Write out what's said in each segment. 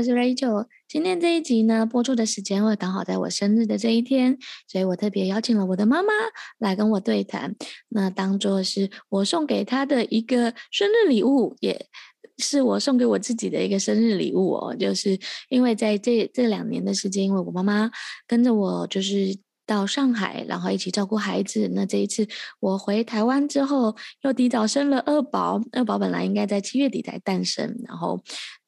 我是 Rachel。今天这一集呢，播出的时间会刚好在我生日的这一天，所以我特别邀请了我的妈妈来跟我对谈，那当做是我送给她的一个生日礼物，也是我送给我自己的一个生日礼物哦。就是因为在这这两年的时间，因为我妈妈跟着我就是到上海，然后一起照顾孩子。那这一次我回台湾之后，又提早生了二宝，二宝本来应该在七月底才诞生，然后。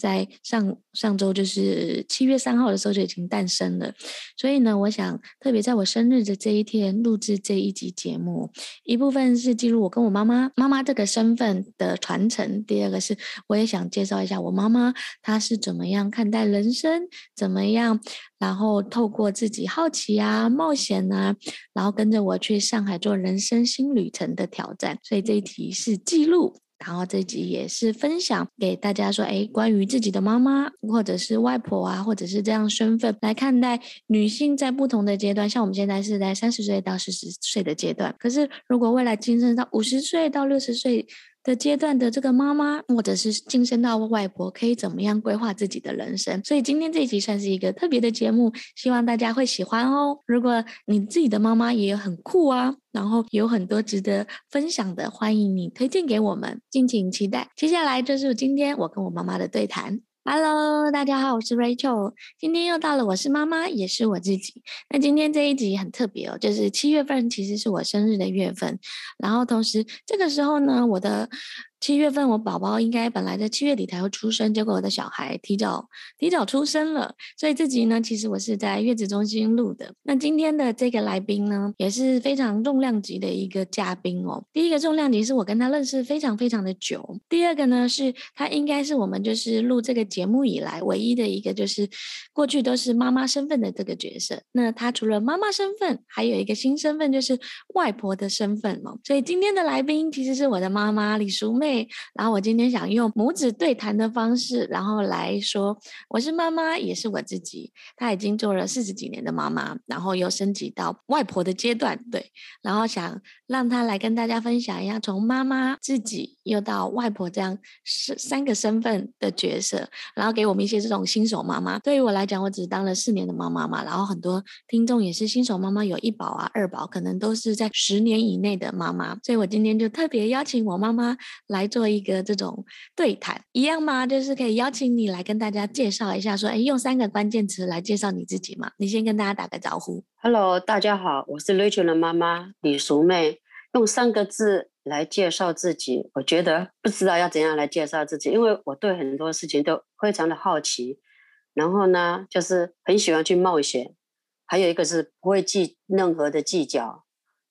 在上上周就是七月三号的时候就已经诞生了，所以呢，我想特别在我生日的这一天录制这一集节目，一部分是记录我跟我妈妈妈妈这个身份的传承，第二个是我也想介绍一下我妈妈她是怎么样看待人生，怎么样，然后透过自己好奇啊、冒险啊，然后跟着我去上海做人生新旅程的挑战，所以这一题是记录。然后这集也是分享给大家说，哎，关于自己的妈妈或者是外婆啊，或者是这样身份来看待女性在不同的阶段，像我们现在是在三十岁到四十岁的阶段，可是如果未来晋升到五十岁到六十岁。的阶段的这个妈妈，或者是晋升到外婆，可以怎么样规划自己的人生？所以今天这一集算是一个特别的节目，希望大家会喜欢哦。如果你自己的妈妈也有很酷啊，然后有很多值得分享的，欢迎你推荐给我们，敬请期待。接下来就是今天我跟我妈妈的对谈。Hello，大家好，我是 Rachel。今天又到了，我是妈妈，也是我自己。那今天这一集很特别哦，就是七月份其实是我生日的月份，然后同时这个时候呢，我的。七月份我宝宝应该本来在七月底才会出生，结果我的小孩提早提早出生了，所以这集呢，其实我是在月子中心录的。那今天的这个来宾呢，也是非常重量级的一个嘉宾哦。第一个重量级是我跟他认识非常非常的久，第二个呢是他应该是我们就是录这个节目以来唯一的一个就是过去都是妈妈身份的这个角色。那他除了妈妈身份，还有一个新身份就是外婆的身份哦。所以今天的来宾其实是我的妈妈李淑妹然后我今天想用母子对谈的方式，然后来说，我是妈妈，也是我自己。她已经做了四十几年的妈妈，然后又升级到外婆的阶段，对。然后想让她来跟大家分享一下，从妈妈自己又到外婆这样是三个身份的角色，然后给我们一些这种新手妈妈。对于我来讲，我只当了四年的妈妈嘛，然后很多听众也是新手妈妈，有一宝啊、二宝，可能都是在十年以内的妈妈。所以我今天就特别邀请我妈妈来。来做一个这种对谈，一样吗？就是可以邀请你来跟大家介绍一下，说，哎，用三个关键词来介绍你自己嘛？你先跟大家打个招呼。Hello，大家好，我是 Rachel 的妈妈李淑妹。用三个字来介绍自己，我觉得不知道要怎样来介绍自己，因为我对很多事情都非常的好奇，然后呢，就是很喜欢去冒险，还有一个是不会计任何的计较。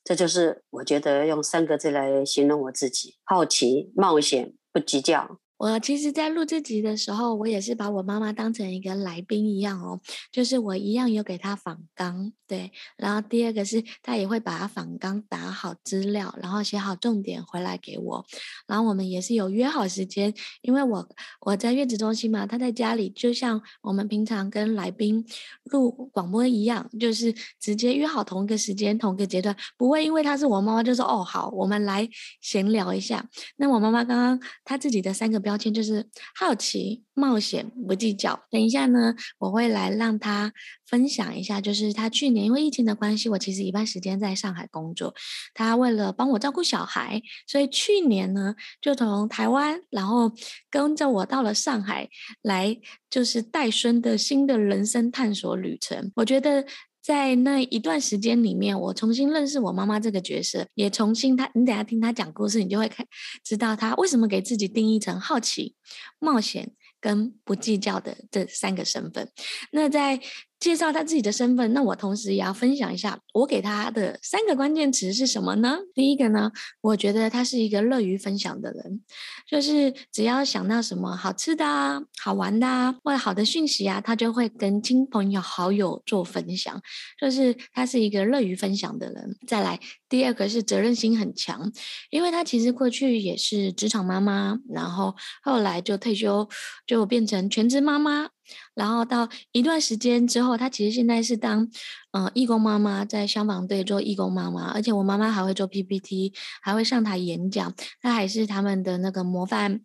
这就是我觉得用三个字来形容我自己：好奇、冒险、不计较。我其实，在录这集的时候，我也是把我妈妈当成一个来宾一样哦，就是我一样有给她访纲，对。然后第二个是，她也会把她访纲打好资料，然后写好重点回来给我。然后我们也是有约好时间，因为我我在月子中心嘛，她在家里，就像我们平常跟来宾录广播一样，就是直接约好同一个时间、同一个阶段，不会因为她是我妈妈就说哦好，我们来闲聊一下。那我妈妈刚刚她自己的三个标。标签就是好奇、冒险、不计较。等一下呢，我会来让他分享一下，就是他去年因为疫情的关系，我其实一半时间在上海工作。他为了帮我照顾小孩，所以去年呢就从台湾，然后跟着我到了上海，来就是带孙的新的人生探索旅程。我觉得。在那一段时间里面，我重新认识我妈妈这个角色，也重新她，你等下听她讲故事，你就会看知道她为什么给自己定义成好奇、冒险跟不计较的这三个身份。那在介绍他自己的身份，那我同时也要分享一下我给他的三个关键词是什么呢？第一个呢，我觉得他是一个乐于分享的人，就是只要想到什么好吃的啊、好玩的啊，或者好的讯息啊，他就会跟亲朋友好友做分享，就是他是一个乐于分享的人。再来，第二个是责任心很强，因为她其实过去也是职场妈妈，然后后来就退休，就变成全职妈妈。然后到一段时间之后，她其实现在是当，呃，义工妈妈，在消防队做义工妈妈，而且我妈妈还会做 PPT，还会上台演讲，她还是他们的那个模范。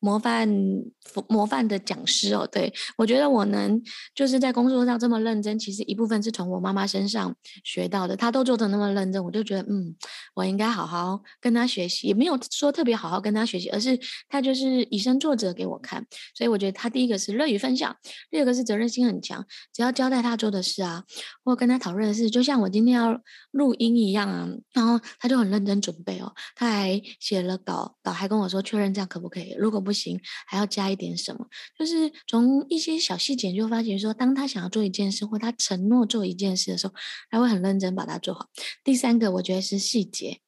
模范模范的讲师哦，对，我觉得我能就是在工作上这么认真，其实一部分是从我妈妈身上学到的。她都做的那么认真，我就觉得嗯，我应该好好跟她学习，也没有说特别好好跟她学习，而是她就是以身作则给我看。所以我觉得她第一个是乐于分享，第二个是责任心很强，只要交代她做的事啊，或跟她讨论的事，就像我今天要录音一样啊，然后她就很认真准备哦，她还写了稿，稿还跟我说确认这样可不可以，如果不。不行，还要加一点什么？就是从一些小细节就发觉说，当他想要做一件事，或他承诺做一件事的时候，他会很认真把它做好。第三个，我觉得是细节，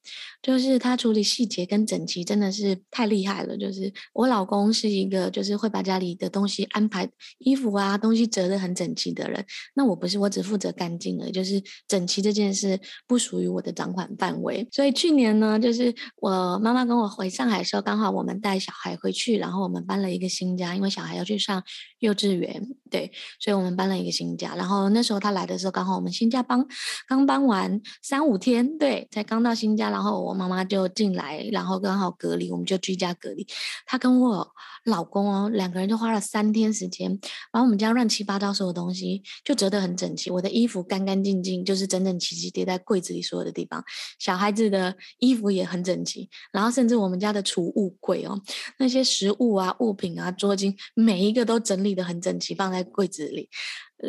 就是他处理细节跟整齐真的是太厉害了。就是我老公是一个，就是会把家里的东西安排衣服啊，东西折得很整齐的人。那我不是，我只负责干净的，就是整齐这件事不属于我的掌管范围。所以去年呢，就是我妈妈跟我回上海的时候，刚好我们带小孩回去。然后我们搬了一个新家，因为小孩要去上幼稚园，对，所以我们搬了一个新家。然后那时候他来的时候，刚好我们新家搬刚搬完三五天，对，才刚到新家，然后我妈妈就进来，然后刚好隔离，我们就居家隔离。他跟我老公哦，两个人就花了三天时间，把我们家乱七八糟所有东西就折得很整齐，我的衣服干干净净，就是整整齐齐叠在柜子里所有的地方，小孩子的衣服也很整齐，然后甚至我们家的储物柜哦，那些食物啊、物品啊、桌巾，每一个都整理得很整齐，放在柜子里。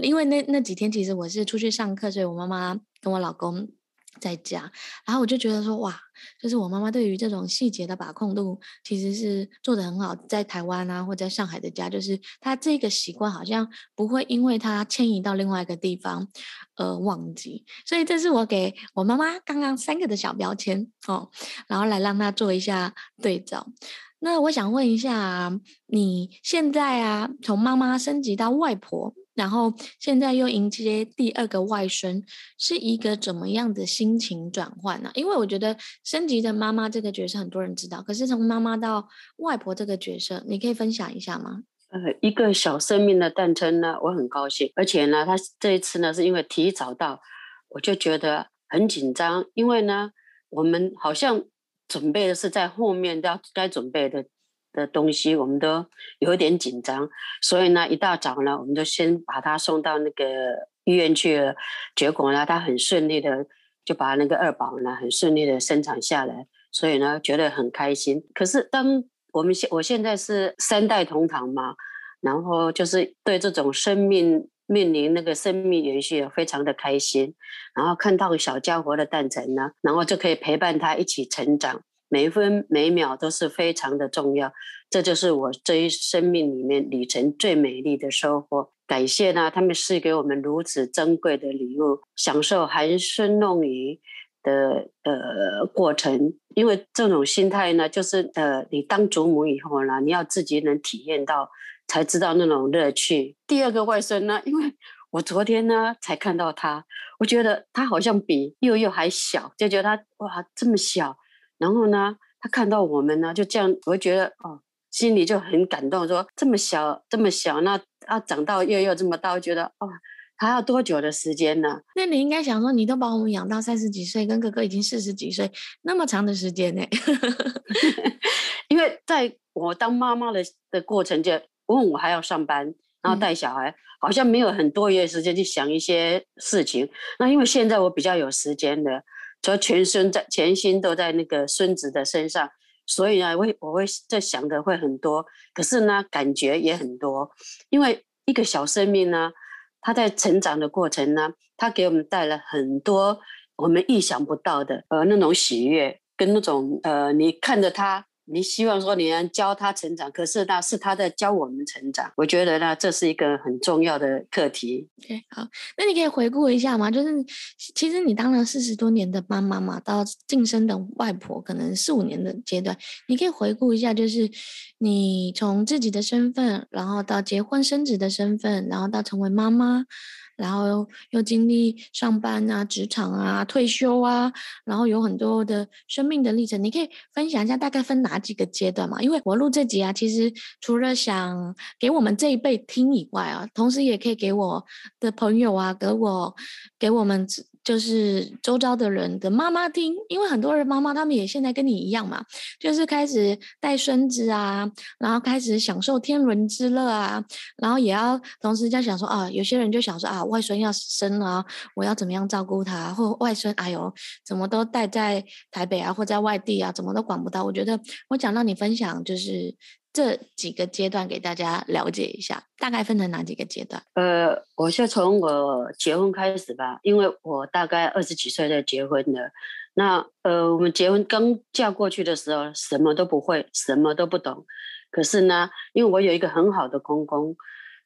因为那那几天其实我是出去上课，所以我妈妈跟我老公在家，然后我就觉得说，哇，就是我妈妈对于这种细节的把控度其实是做得很好。在台湾啊，或在上海的家，就是她这个习惯好像不会因为她迁移到另外一个地方而忘记。所以这是我给我妈妈刚刚三个的小标签哦，然后来让她做一下对照。那我想问一下，你现在啊，从妈妈升级到外婆，然后现在又迎接第二个外孙，是一个怎么样的心情转换呢？因为我觉得升级的妈妈这个角色很多人知道，可是从妈妈到外婆这个角色，你可以分享一下吗？呃，一个小生命的诞生呢，我很高兴，而且呢，他这一次呢，是因为提早到，我就觉得很紧张，因为呢，我们好像。准备的是在后面要该准备的的东西，我们都有一点紧张，所以呢，一大早呢，我们就先把他送到那个医院去了。结果呢，他很顺利的就把那个二宝呢很顺利的生产下来，所以呢，觉得很开心。可是当我们现我现在是三代同堂嘛，然后就是对这种生命。面临那个生命延续，非常的开心。然后看到小家伙的诞辰呢，然后就可以陪伴他一起成长，每分每秒都是非常的重要。这就是我这一生命里面旅程最美丽的收获。感谢呢，他们赐给我们如此珍贵的礼物，享受含孙弄鱼的呃过程。因为这种心态呢，就是呃，你当祖母以后呢，你要自己能体验到。才知道那种乐趣。第二个外孙呢，因为 我昨天呢才看到他，我觉得他好像比佑佑还小，就觉得他哇这么小。然后呢，他看到我们呢，就这样，我会觉得哦，心里就很感动，说这么小这么小，那要长到佑佑这么大，我觉得哦，还要多久的时间呢？那你应该想说，你都把我们养到三十几岁，跟哥哥已经四十几岁，那么长的时间呢？因为在我当妈妈的的过程就。因为我还要上班，然后带小孩，嗯、好像没有很多余的时间去想一些事情。那因为现在我比较有时间的，所以全身在全心都在那个孙子的身上，所以呢，我会我会在想的会很多，可是呢，感觉也很多。因为一个小生命呢，他在成长的过程呢，他给我们带来很多我们意想不到的呃那种喜悦，跟那种呃你看着他。你希望说你能教他成长，可是那是他在教我们成长。我觉得呢，这是一个很重要的课题。对好，那你可以回顾一下吗？就是其实你当了四十多年的妈妈嘛，到晋升的外婆，可能四五年的阶段，你可以回顾一下，就是你从自己的身份，然后到结婚生子的身份，然后到成为妈妈。然后又经历上班啊、职场啊、退休啊，然后有很多的生命的历程，你可以分享一下大概分哪几个阶段嘛？因为我录这集啊，其实除了想给我们这一辈听以外啊，同时也可以给我的朋友啊，给我给我们。就是周遭的人的妈妈听，因为很多人妈妈他们也现在跟你一样嘛，就是开始带孙子啊，然后开始享受天伦之乐啊，然后也要同时在想说啊，有些人就想说啊，外孙要生了，我要怎么样照顾他，或外孙哎呦，怎么都带在台北啊，或在外地啊，怎么都管不到。我觉得我讲让你分享就是。这几个阶段给大家了解一下，大概分成哪几个阶段？呃，我是从我结婚开始吧，因为我大概二十几岁就结婚了。那呃，我们结婚刚嫁过去的时候，什么都不会，什么都不懂。可是呢，因为我有一个很好的公公，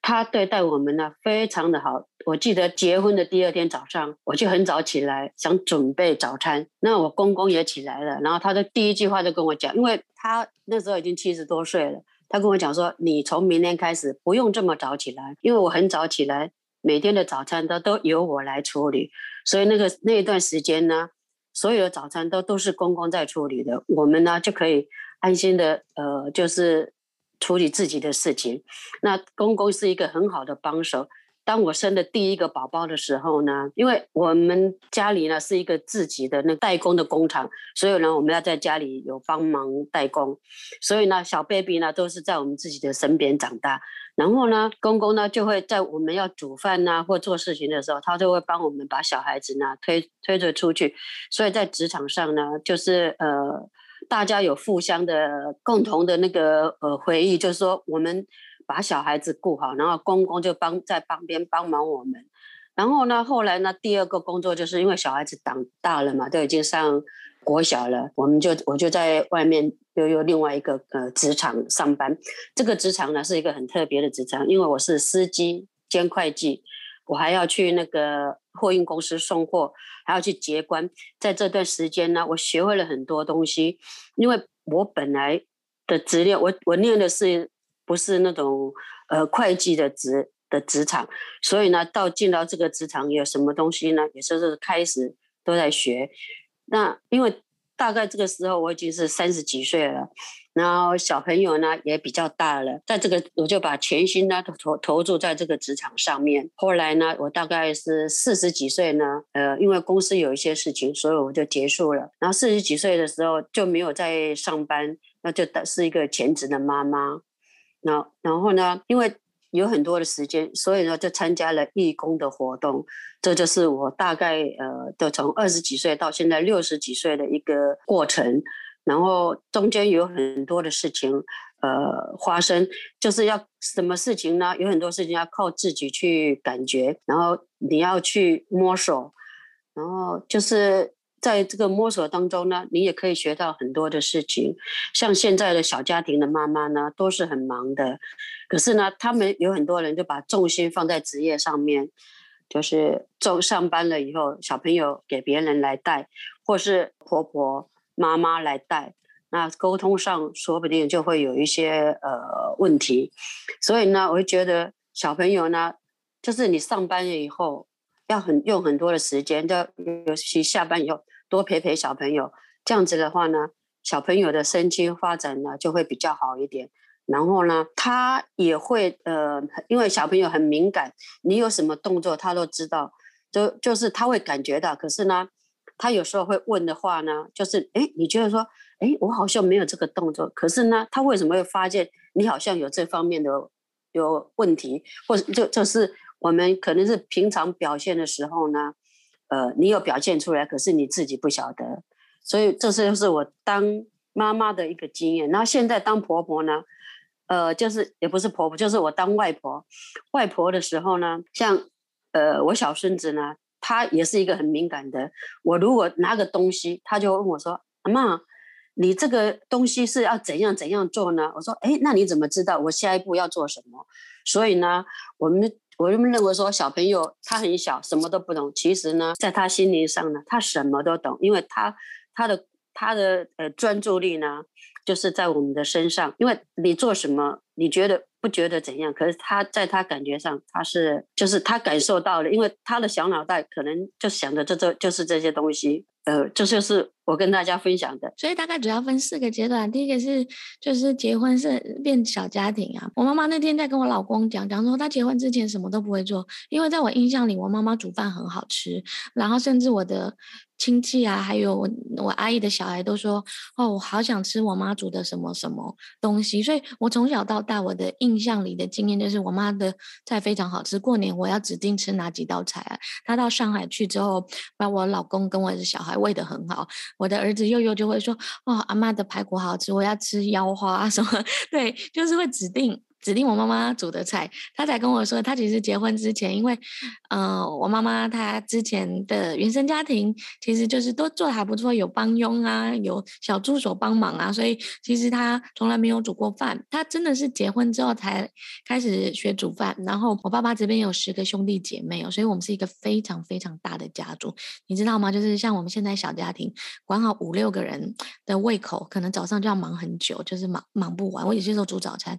他对待我们呢非常的好。我记得结婚的第二天早上，我就很早起来想准备早餐，那我公公也起来了，然后他的第一句话就跟我讲，因为。他那时候已经七十多岁了，他跟我讲说：“你从明天开始不用这么早起来，因为我很早起来，每天的早餐都都由我来处理，所以那个那一段时间呢，所有的早餐都都是公公在处理的，我们呢就可以安心的呃，就是处理自己的事情。那公公是一个很好的帮手。”当我生的第一个宝宝的时候呢，因为我们家里呢是一个自己的那代工的工厂，所以呢我们要在家里有帮忙代工，所以呢小 baby 呢都是在我们自己的身边长大。然后呢公公呢就会在我们要煮饭呐或做事情的时候，他就会帮我们把小孩子呢推推着出去。所以在职场上呢，就是呃大家有互相的共同的那个呃回忆，就是说我们。把小孩子顾好，然后公公就帮在旁边帮忙我们。然后呢，后来呢，第二个工作就是因为小孩子长大了嘛，都已经上国小了，我们就我就在外面又有另外一个呃职场上班。这个职场呢是一个很特别的职场，因为我是司机兼会计，我还要去那个货运公司送货，还要去结关。在这段时间呢，我学会了很多东西，因为我本来的职业，我我念的是。不是那种呃会计的职的职场，所以呢，到进到这个职场有什么东西呢？也是开始都在学。那因为大概这个时候我已经是三十几岁了，然后小朋友呢也比较大了，在这个我就把全心呢投投注在这个职场上面。后来呢，我大概是四十几岁呢，呃，因为公司有一些事情，所以我就结束了。然后四十几岁的时候就没有再上班，那就是一个全职的妈妈。那然后呢，因为有很多的时间，所以呢就参加了义工的活动。这就是我大概呃，就从二十几岁到现在六十几岁的一个过程。然后中间有很多的事情呃发生，就是要什么事情呢？有很多事情要靠自己去感觉，然后你要去摸索，然后就是。在这个摸索当中呢，你也可以学到很多的事情。像现在的小家庭的妈妈呢，都是很忙的，可是呢，他们有很多人就把重心放在职业上面，就是中上班了以后，小朋友给别人来带，或是婆婆妈妈来带，那沟通上说不定就会有一些呃问题。所以呢，我会觉得小朋友呢，就是你上班了以后。要很用很多的时间，就尤其下班以后多陪陪小朋友，这样子的话呢，小朋友的身心发展呢就会比较好一点。然后呢，他也会呃，因为小朋友很敏感，你有什么动作他都知道，就就是他会感觉到。可是呢，他有时候会问的话呢，就是哎，你觉得说，哎，我好像没有这个动作，可是呢，他为什么会发现你好像有这方面的有问题，或者就就是。我们可能是平常表现的时候呢，呃，你有表现出来，可是你自己不晓得，所以这是就是我当妈妈的一个经验。那现在当婆婆呢，呃，就是也不是婆婆，就是我当外婆。外婆的时候呢，像呃我小孙子呢，他也是一个很敏感的。我如果拿个东西，他就问我说：“阿妈，你这个东西是要怎样怎样做呢？我说，哎，那你怎么知道我下一步要做什么？所以呢，我们我们认为说，小朋友他很小，什么都不懂。其实呢，在他心灵上呢，他什么都懂，因为他他的他的呃专注力呢，就是在我们的身上。因为你做什么，你觉得不觉得怎样？可是他在他感觉上，他是就是他感受到了，因为他的小脑袋可能就想着这这就是这些东西。呃，这就是我跟大家分享的。所以大概主要分四个阶段。第一个是就是结婚是变小家庭啊。我妈妈那天在跟我老公讲，讲说她结婚之前什么都不会做，因为在我印象里，我妈妈煮饭很好吃，然后甚至我的。亲戚啊，还有我我阿姨的小孩都说，哦，我好想吃我妈煮的什么什么东西。所以我从小到大，我的印象里的经验就是我妈的菜非常好吃。过年我要指定吃哪几道菜啊？她到上海去之后，把我老公跟我的小孩喂的很好。我的儿子佑佑就会说，哦，阿妈的排骨好吃，我要吃腰花什么。对，就是会指定。指定我妈妈煮的菜，她才跟我说，她其实结婚之前，因为，呃，我妈妈她之前的原生家庭其实就是都做得还不错，有帮佣啊，有小助手帮忙啊，所以其实她从来没有煮过饭。她真的是结婚之后才开始学煮饭。然后我爸爸这边有十个兄弟姐妹哦，所以我们是一个非常非常大的家族，你知道吗？就是像我们现在小家庭，管好五六个人的胃口，可能早上就要忙很久，就是忙忙不完。我有些时候煮早餐。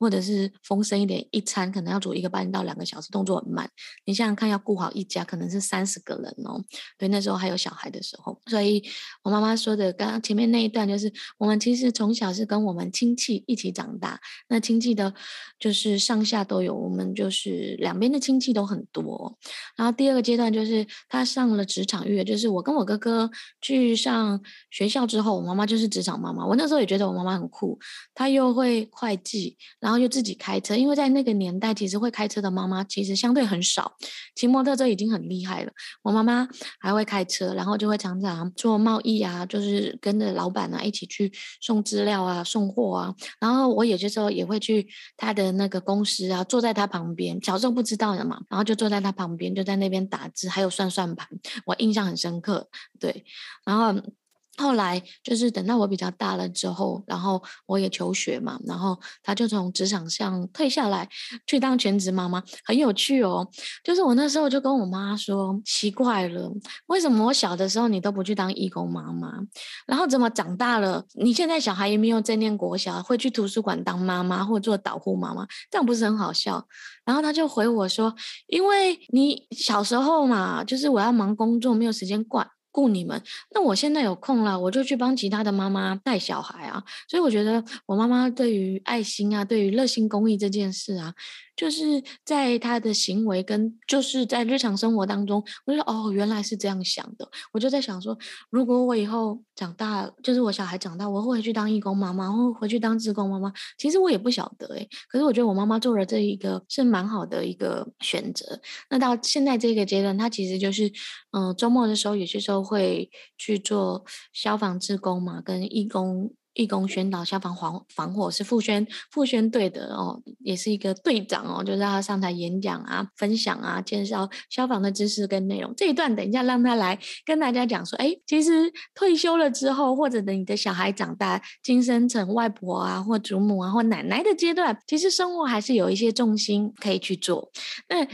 或者是丰盛一点，一餐可能要煮一个半到两个小时，动作很慢。你想想看，要顾好一家，可能是三十个人哦。对，那时候还有小孩的时候，所以我妈妈说的，刚刚前面那一段就是，我们其实从小是跟我们亲戚一起长大，那亲戚的，就是上下都有，我们就是两边的亲戚都很多。然后第二个阶段就是，她上了职场月，就是我跟我哥哥去上学校之后，我妈妈就是职场妈妈。我那时候也觉得我妈妈很酷，她又会会计，然后又自己开车，因为在那个年代，其实会开车的妈妈其实相对很少，骑摩托车已经很厉害了。我妈妈还会开车，然后就会常常做贸易啊，就是跟着老板啊一起去送资料啊、送货啊。然后我有些时候也会去他的那个公司啊，坐在他旁边，小时候不知道的嘛，然后就坐在他旁边，就在那边打字，还有算算盘，我印象很深刻。对，然后。后来就是等到我比较大了之后，然后我也求学嘛，然后他就从职场上退下来，去当全职妈妈，很有趣哦。就是我那时候就跟我妈说，奇怪了，为什么我小的时候你都不去当义工妈妈，然后怎么长大了，你现在小孩也没有在念国小，会去图书馆当妈妈或做导护妈妈，这样不是很好笑？然后他就回我说，因为你小时候嘛，就是我要忙工作，没有时间管。顾你们，那我现在有空了，我就去帮其他的妈妈带小孩啊。所以我觉得我妈妈对于爱心啊，对于热心公益这件事啊。就是在他的行为跟就是在日常生活当中，我就说哦，原来是这样想的。我就在想说，如果我以后长大，就是我小孩长大，我会回去当义工妈妈，或回去当志工妈妈。其实我也不晓得诶，可是我觉得我妈妈做了这一个是蛮好的一个选择。那到现在这个阶段，她其实就是嗯、周末的时候有些时候会去做消防志工嘛，跟义工。义工宣导消防防防火是副宣副宣队的哦，也是一个队长哦，就让他上台演讲啊、分享啊、介绍消防的知识跟内容。这一段等一下让他来跟大家讲说，哎，其实退休了之后，或者等你的小孩长大，晋升成外婆啊、或祖母啊、或奶奶的阶段，其实生活还是有一些重心可以去做。那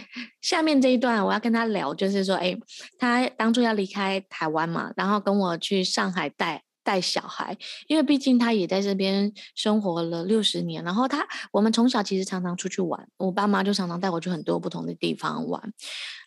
下面这一段我要跟他聊，就是说，哎，他当初要离开台湾嘛，然后跟我去上海带。带小孩，因为毕竟他也在这边生活了六十年，然后他我们从小其实常常出去玩，我爸妈就常常带我去很多不同的地方玩。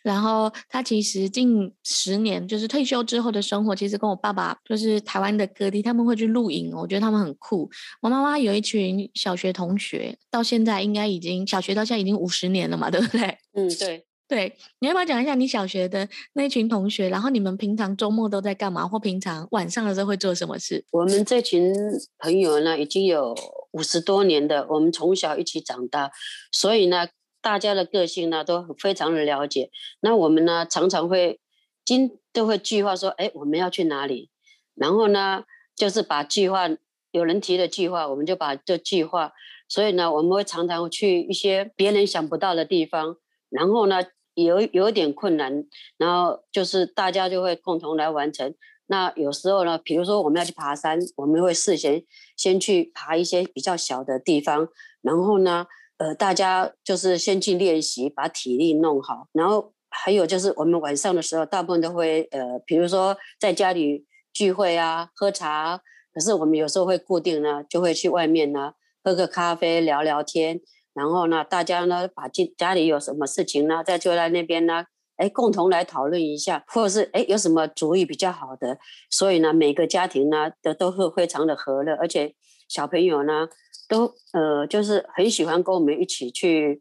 然后他其实近十年就是退休之后的生活，其实跟我爸爸就是台湾的各地，他们会去露营，我觉得他们很酷。我妈妈有一群小学同学，到现在应该已经小学到现在已经五十年了嘛，对不对？嗯，对。对，你要不要讲一下你小学的那群同学？然后你们平常周末都在干嘛？或平常晚上的时候会做什么事？我们这群朋友呢，已经有五十多年的，我们从小一起长大，所以呢，大家的个性呢都非常的了解。那我们呢，常常会今都会计划说，哎，我们要去哪里？然后呢，就是把计划有人提的计划，我们就把这计划。所以呢，我们会常常去一些别人想不到的地方，然后呢。有有点困难，然后就是大家就会共同来完成。那有时候呢，比如说我们要去爬山，我们会事先先去爬一些比较小的地方，然后呢，呃，大家就是先去练习，把体力弄好。然后还有就是我们晚上的时候，大部分都会呃，比如说在家里聚会啊，喝茶。可是我们有时候会固定呢，就会去外面呢，喝个咖啡，聊聊天。然后呢，大家呢把家家里有什么事情呢，再就在那边呢。哎，共同来讨论一下，或者是哎有什么主意比较好的，所以呢，每个家庭呢都都会非常的和乐，而且小朋友呢都呃就是很喜欢跟我们一起去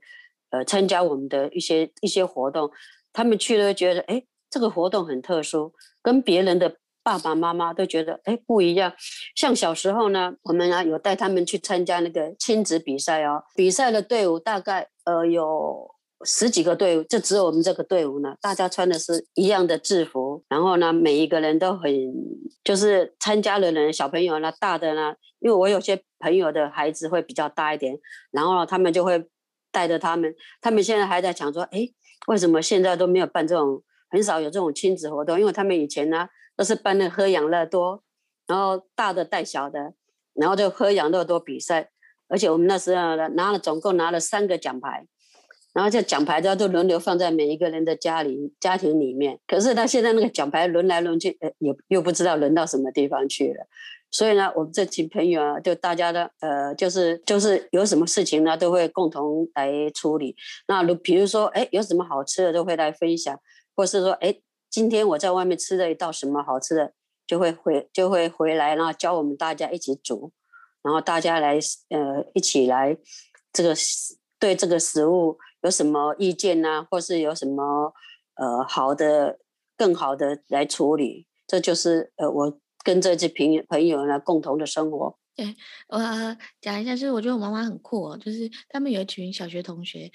呃参加我们的一些一些活动，他们去了觉得哎这个活动很特殊，跟别人的爸爸妈妈都觉得哎不一样。像小时候呢，我们啊有带他们去参加那个亲子比赛哦，比赛的队伍大概呃有。十几个队伍，就只有我们这个队伍呢。大家穿的是一样的制服，然后呢，每一个人都很，就是参加的人，小朋友呢，大的呢，因为我有些朋友的孩子会比较大一点，然后他们就会带着他们。他们现在还在讲说，哎，为什么现在都没有办这种，很少有这种亲子活动？因为他们以前呢，都是办那喝养乐多，然后大的带小的，然后就喝养乐多比赛，而且我们那时候，拿了总共拿了三个奖牌。然后这奖牌都要都轮流放在每一个人的家里家庭里面，可是他现在那个奖牌轮来轮去，呃，也又不知道轮到什么地方去了。所以呢，我们这群朋友啊，就大家的呃，就是就是有什么事情呢，都会共同来处理。那如比如说，哎，有什么好吃的都会来分享，或是说，哎，今天我在外面吃了一道什么好吃的，就会回就会回来，然后教我们大家一起煮，然后大家来呃一起来这个对这个食物。有什么意见呢、或是有什么呃好的、更好的来处理？这就是呃我跟这些朋友朋友呢共同的生活。对，我 讲一下，就是我觉得我妈妈很酷哦，就是他们有一群小学同学，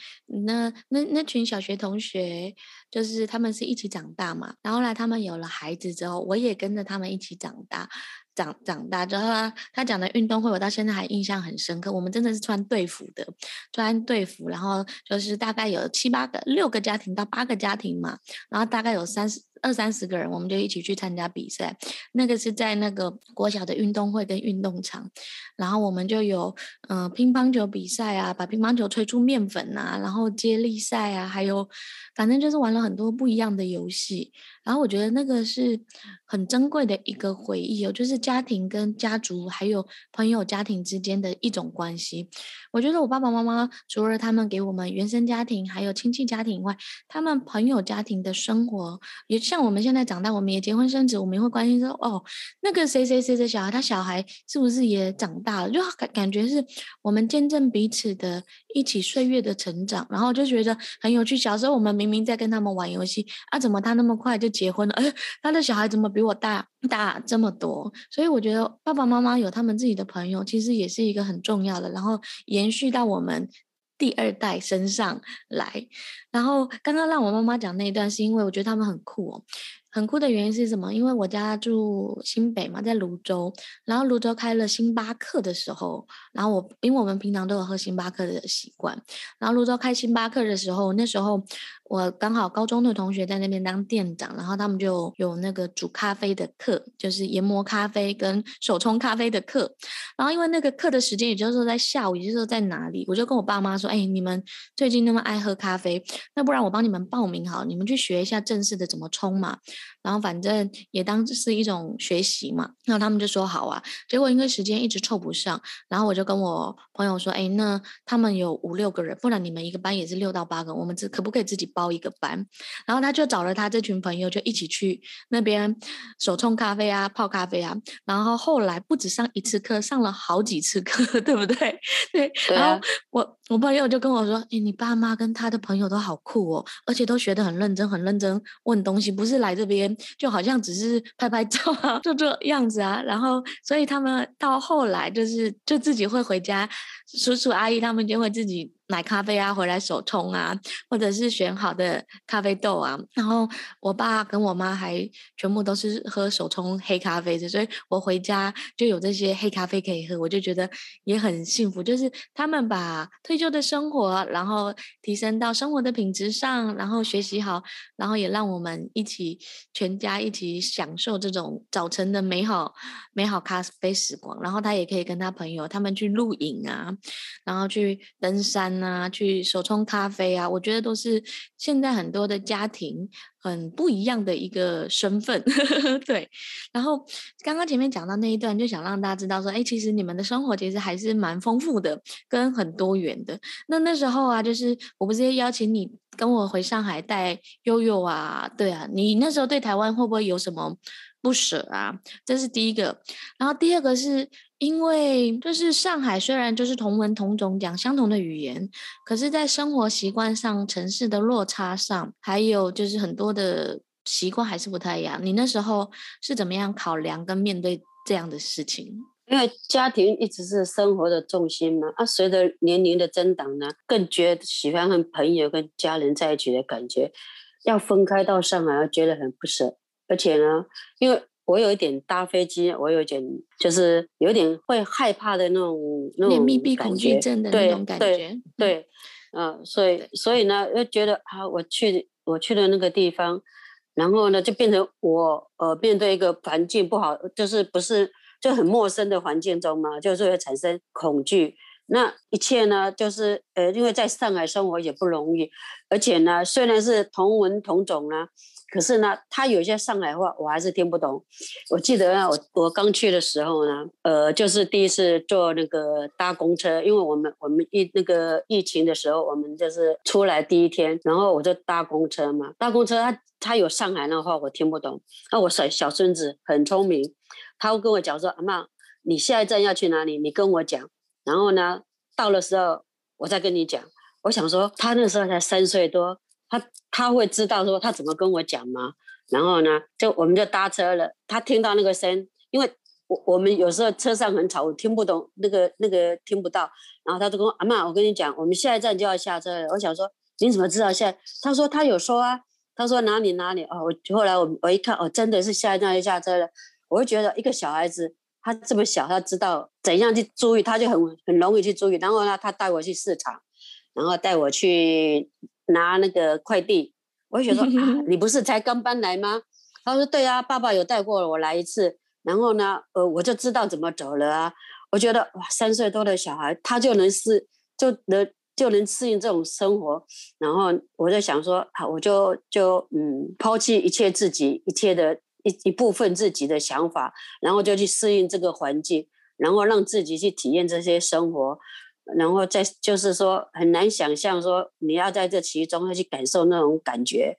那那那群小学同学就是他们是一起长大嘛，然后来他们有了孩子之后，我也跟着他们一起长大。长长大之后，他讲的运动会，我到现在还印象很深刻。我们真的是穿队服的，穿队服，然后就是大概有七八个、六个家庭到八个家庭嘛，然后大概有三十二三十个人，我们就一起去参加比赛。那个是在那个国小的运动会跟运动场，然后我们就有嗯、乒乓球比赛啊，把乒乓球吹出面粉啊，然后接力赛啊，还有反正就是玩了很多不一样的游戏。然后我觉得那个是很珍贵的一个回忆哦，就是家庭跟家族还有朋友家庭之间的一种关系。我觉得我爸爸妈妈除了他们给我们原生家庭还有亲戚家庭以外，他们朋友家庭的生活也像我们现在长大，我们也结婚生子，我们也会关心说哦，那个谁谁谁的小孩，他小孩是不是也长大了？就感感觉是我们见证彼此的一起岁月的成长，然后就觉得很有趣。小时候我们明明在跟他们玩游戏啊，怎么他那么快就结婚了，哎，他的小孩怎么比我大大这么多？所以我觉得爸爸妈妈有他们自己的朋友，其实也是一个很重要的，然后延续到我们第二代身上来。然后刚刚让我妈妈讲那一段，是因为我觉得他们很酷哦。很酷的原因是什么？因为我家住新北嘛，在泸州，然后泸州开了星巴克的时候，然后我因为我们平常都有喝星巴克的习惯，然后泸州开星巴克的时候，那时候我刚好高中的同学在那边当店长，然后他们就有那个煮咖啡的课，就是研磨咖啡跟手冲咖啡的课，然后因为那个课的时间也就是说在下午，也就是说在哪里，我就跟我爸妈说，哎，你们最近那么爱喝咖啡，那不然我帮你们报名好，你们去学一下正式的怎么冲嘛。然后反正也当是一种学习嘛，然后他们就说好啊。结果因为时间一直凑不上，然后我就跟我朋友说，哎，那他们有五六个人，不然你们一个班也是六到八个，我们可不可以自己包一个班？然后他就找了他这群朋友，就一起去那边手冲咖啡啊，泡咖啡啊。然后后来不止上一次课，上了好几次课，对不对？对。对啊。然后我我朋友就跟我说，哎，你爸妈跟他的朋友都好酷哦，而且都学得很认真，很认真问东西，不是来这边。就好像只是拍拍照啊，就这样子啊，然后所以他们到后来就是就自己会回家，叔叔阿姨他们就会自己买咖啡啊，回来手冲啊，或者是选好的咖啡豆啊。然后我爸跟我妈还全部都是喝手冲黑咖啡的，所以我回家就有这些黑咖啡可以喝，我就觉得也很幸福。就是他们把退休的生活，然后提升到生活的品质上，然后学习好，然后也让我们一起全家一起享受这种早晨的美好美好咖啡时光。然后他也可以跟他朋友他们去露营啊，然后去登山啊，去手冲咖啡啊，我觉得都是现在很多的家庭很不一样的一个身份。对，然后刚刚前面讲到那一段，就想让大家知道说，哎，其实你们的生活其实还是蛮丰富的，跟很多元的。那那时候啊，就是我不是邀请你跟我回上海带悠悠啊，对啊，你那时候对台湾会不会有什么不舍啊？这是第一个。然后第二个是。因为就是上海，虽然就是同文同种，讲相同的语言，可是，在生活习惯上、城市的落差上，还有就是很多的习惯还是不太一样。你那时候是怎么样考量跟面对这样的事情？因为家庭一直是生活的重心嘛。啊，随着年龄的增长呢，更觉得喜欢和朋友、跟家人在一起的感觉，要分开到上海，觉得很不舍。而且呢，因为我有一点搭飞机，我有一点就是有点会害怕的那种那种密闭恐惧症的那种感觉，对对，对，嗯、呃，所以所以呢，又觉得啊，我去我去的那个地方，然后呢，就变成我呃面对一个环境不好，就是不是就很陌生的环境中嘛，就是会产生恐惧。那一切呢，就是呃，因为在上海生活也不容易，而且呢，虽然是同文同种呢。可是呢，他有些上海话我还是听不懂。我记得啊，我我刚去的时候呢，呃，就是第一次坐那个搭公车，因为我们我们疫那个疫情的时候，我们就是出来第一天，然后我就搭公车嘛，搭公车他他有上海那话我听不懂。那我小小孙子很聪明，他会跟我讲说：“阿妈，你下一站要去哪里？你跟我讲。”然后呢，到的时候我再跟你讲。我想说，他那时候才三岁多。他他会知道说他怎么跟我讲吗？然后呢，就我们就搭车了。他听到那个声，因为我我们有时候车上很吵，我听不懂那个那个听不到。然后他就跟我阿妈，我跟你讲，我们下一站就要下车了。我想说，你怎么知道下？他说他有说啊，他说哪里哪里哦。我后来我我一看哦，真的是下一站就下车了。我就觉得一个小孩子他这么小，他知道怎样去注意，他就很很容易去注意。然后呢，他带我去市场，然后带我去。拿那个快递，我就说、啊，你不是才刚搬来吗？他说对啊，爸爸有带过我来一次，然后呢，呃，我就知道怎么走了啊。我觉得哇，三岁多的小孩他就能适，就能就能适应这种生活。然后我就想说，好，我就就嗯，抛弃一切自己一切的一一部分自己的想法，然后就去适应这个环境，然后让自己去体验这些生活。然后再就是说，很难想象说你要在这其中要去感受那种感觉。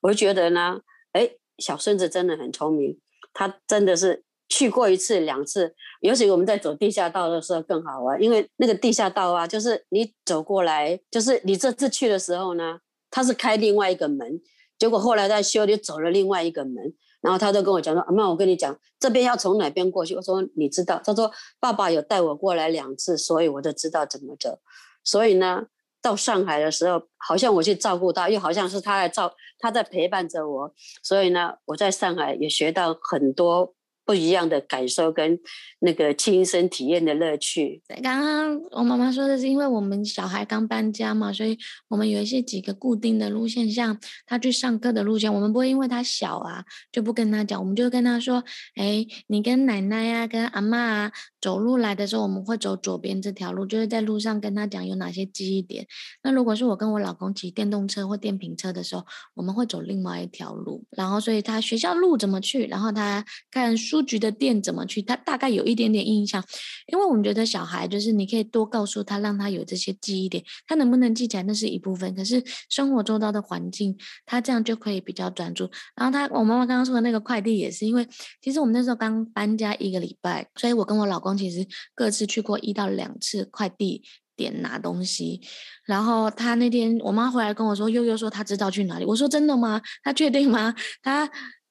我觉得呢，哎，小孙子真的很聪明，他真的是去过一次两次。尤其我们在走地下道的时候更好玩，因为那个地下道啊，就是你走过来，就是你这次去的时候呢，他是开另外一个门，结果后来在修，你走了另外一个门。然后他就跟我讲说：“阿嬷，我跟你讲，这边要从哪边过去？”我说：“你知道？”他说：“爸爸有带我过来两次，所以我就知道怎么走。所以呢，到上海的时候，好像我去照顾他，又好像是他在照，他在陪伴着我。所以呢，我在上海也学到很多。”不一样的感受跟那个亲身体验的乐趣。刚刚我妈妈说的是，因为我们小孩刚搬家嘛，所以我们有一些几个固定的路线，像他去上课的路线，我们不会因为他小啊就不跟他讲，我们就跟他说：“哎，你跟奶奶呀、啊、跟阿嬷啊走路来的时候，我们会走左边这条路，就是在路上跟他讲有哪些记忆点。那如果是我跟我老公骑电动车或电瓶车的时候，我们会走另外一条路。然后，所以他学校路怎么去，然后他看书。书局的店怎么去？他大概有一点点印象，因为我们觉得小孩就是你可以多告诉他，让他有这些记忆点，他能不能记起来那是一部分。可是生活周遭的环境，他这样就可以比较专注。然后他，我妈妈刚刚说的那个快递也是，因为其实我们那时候刚搬家一个礼拜，所以我跟我老公其实各自去过一到两次快递点拿东西。然后他那天我妈回来跟我说，悠悠说他知道去哪里。我说真的吗？他确定吗？他。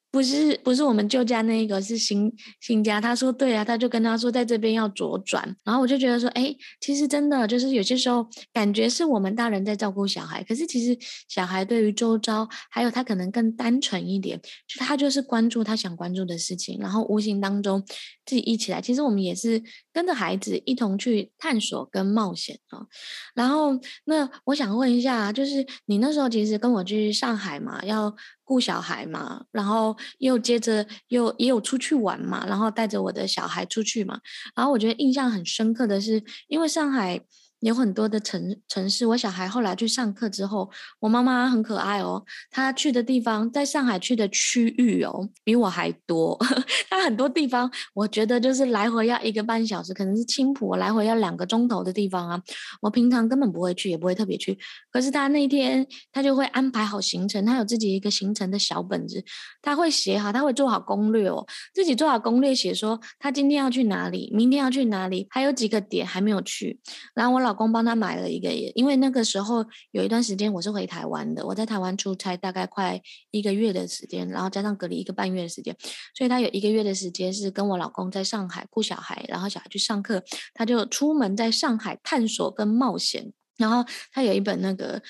不是不是我们旧家那一个，是新新家。他说对啊，他就跟他说在这边要左转。然后我就觉得说，哎，其实真的就是有些时候感觉是我们大人在照顾小孩，可是其实小孩对于周遭还有他可能更单纯一点，就他就是关注他想关注的事情，然后无形当中自己一起来。其实我们也是跟着孩子一同去探索跟冒险啊。然后那我想问一下，就是你那时候其实跟我去上海嘛，要。顾小孩嘛，然后又接着又也有出去玩嘛，然后带着我的小孩出去嘛，然后我觉得印象很深刻的是，因为上海。有很多的城城市，我小孩后来去上课之后，我妈妈很可爱哦。她去的地方，在上海去的区域哦，比我还多。她很多地方，我觉得就是来回要一个半小时，可能是青浦来回要两个钟头的地方啊。我平常根本不会去，也不会特别去。可是她那一天，她就会安排好行程，她有自己一个行程的小本子，她会写好，她会做好攻略哦，自己做好攻略，写说她今天要去哪里，明天要去哪里，还有几个点还没有去。然后我老公帮他买了一个，因为那个时候有一段时间我是回台湾的，我在台湾出差大概快一个月的时间，然后加上隔离一个半月的时间，所以他有一个月的时间是跟我老公在上海顾小孩，然后小孩去上课，他就出门在上海探索跟冒险，然后他有一本那个。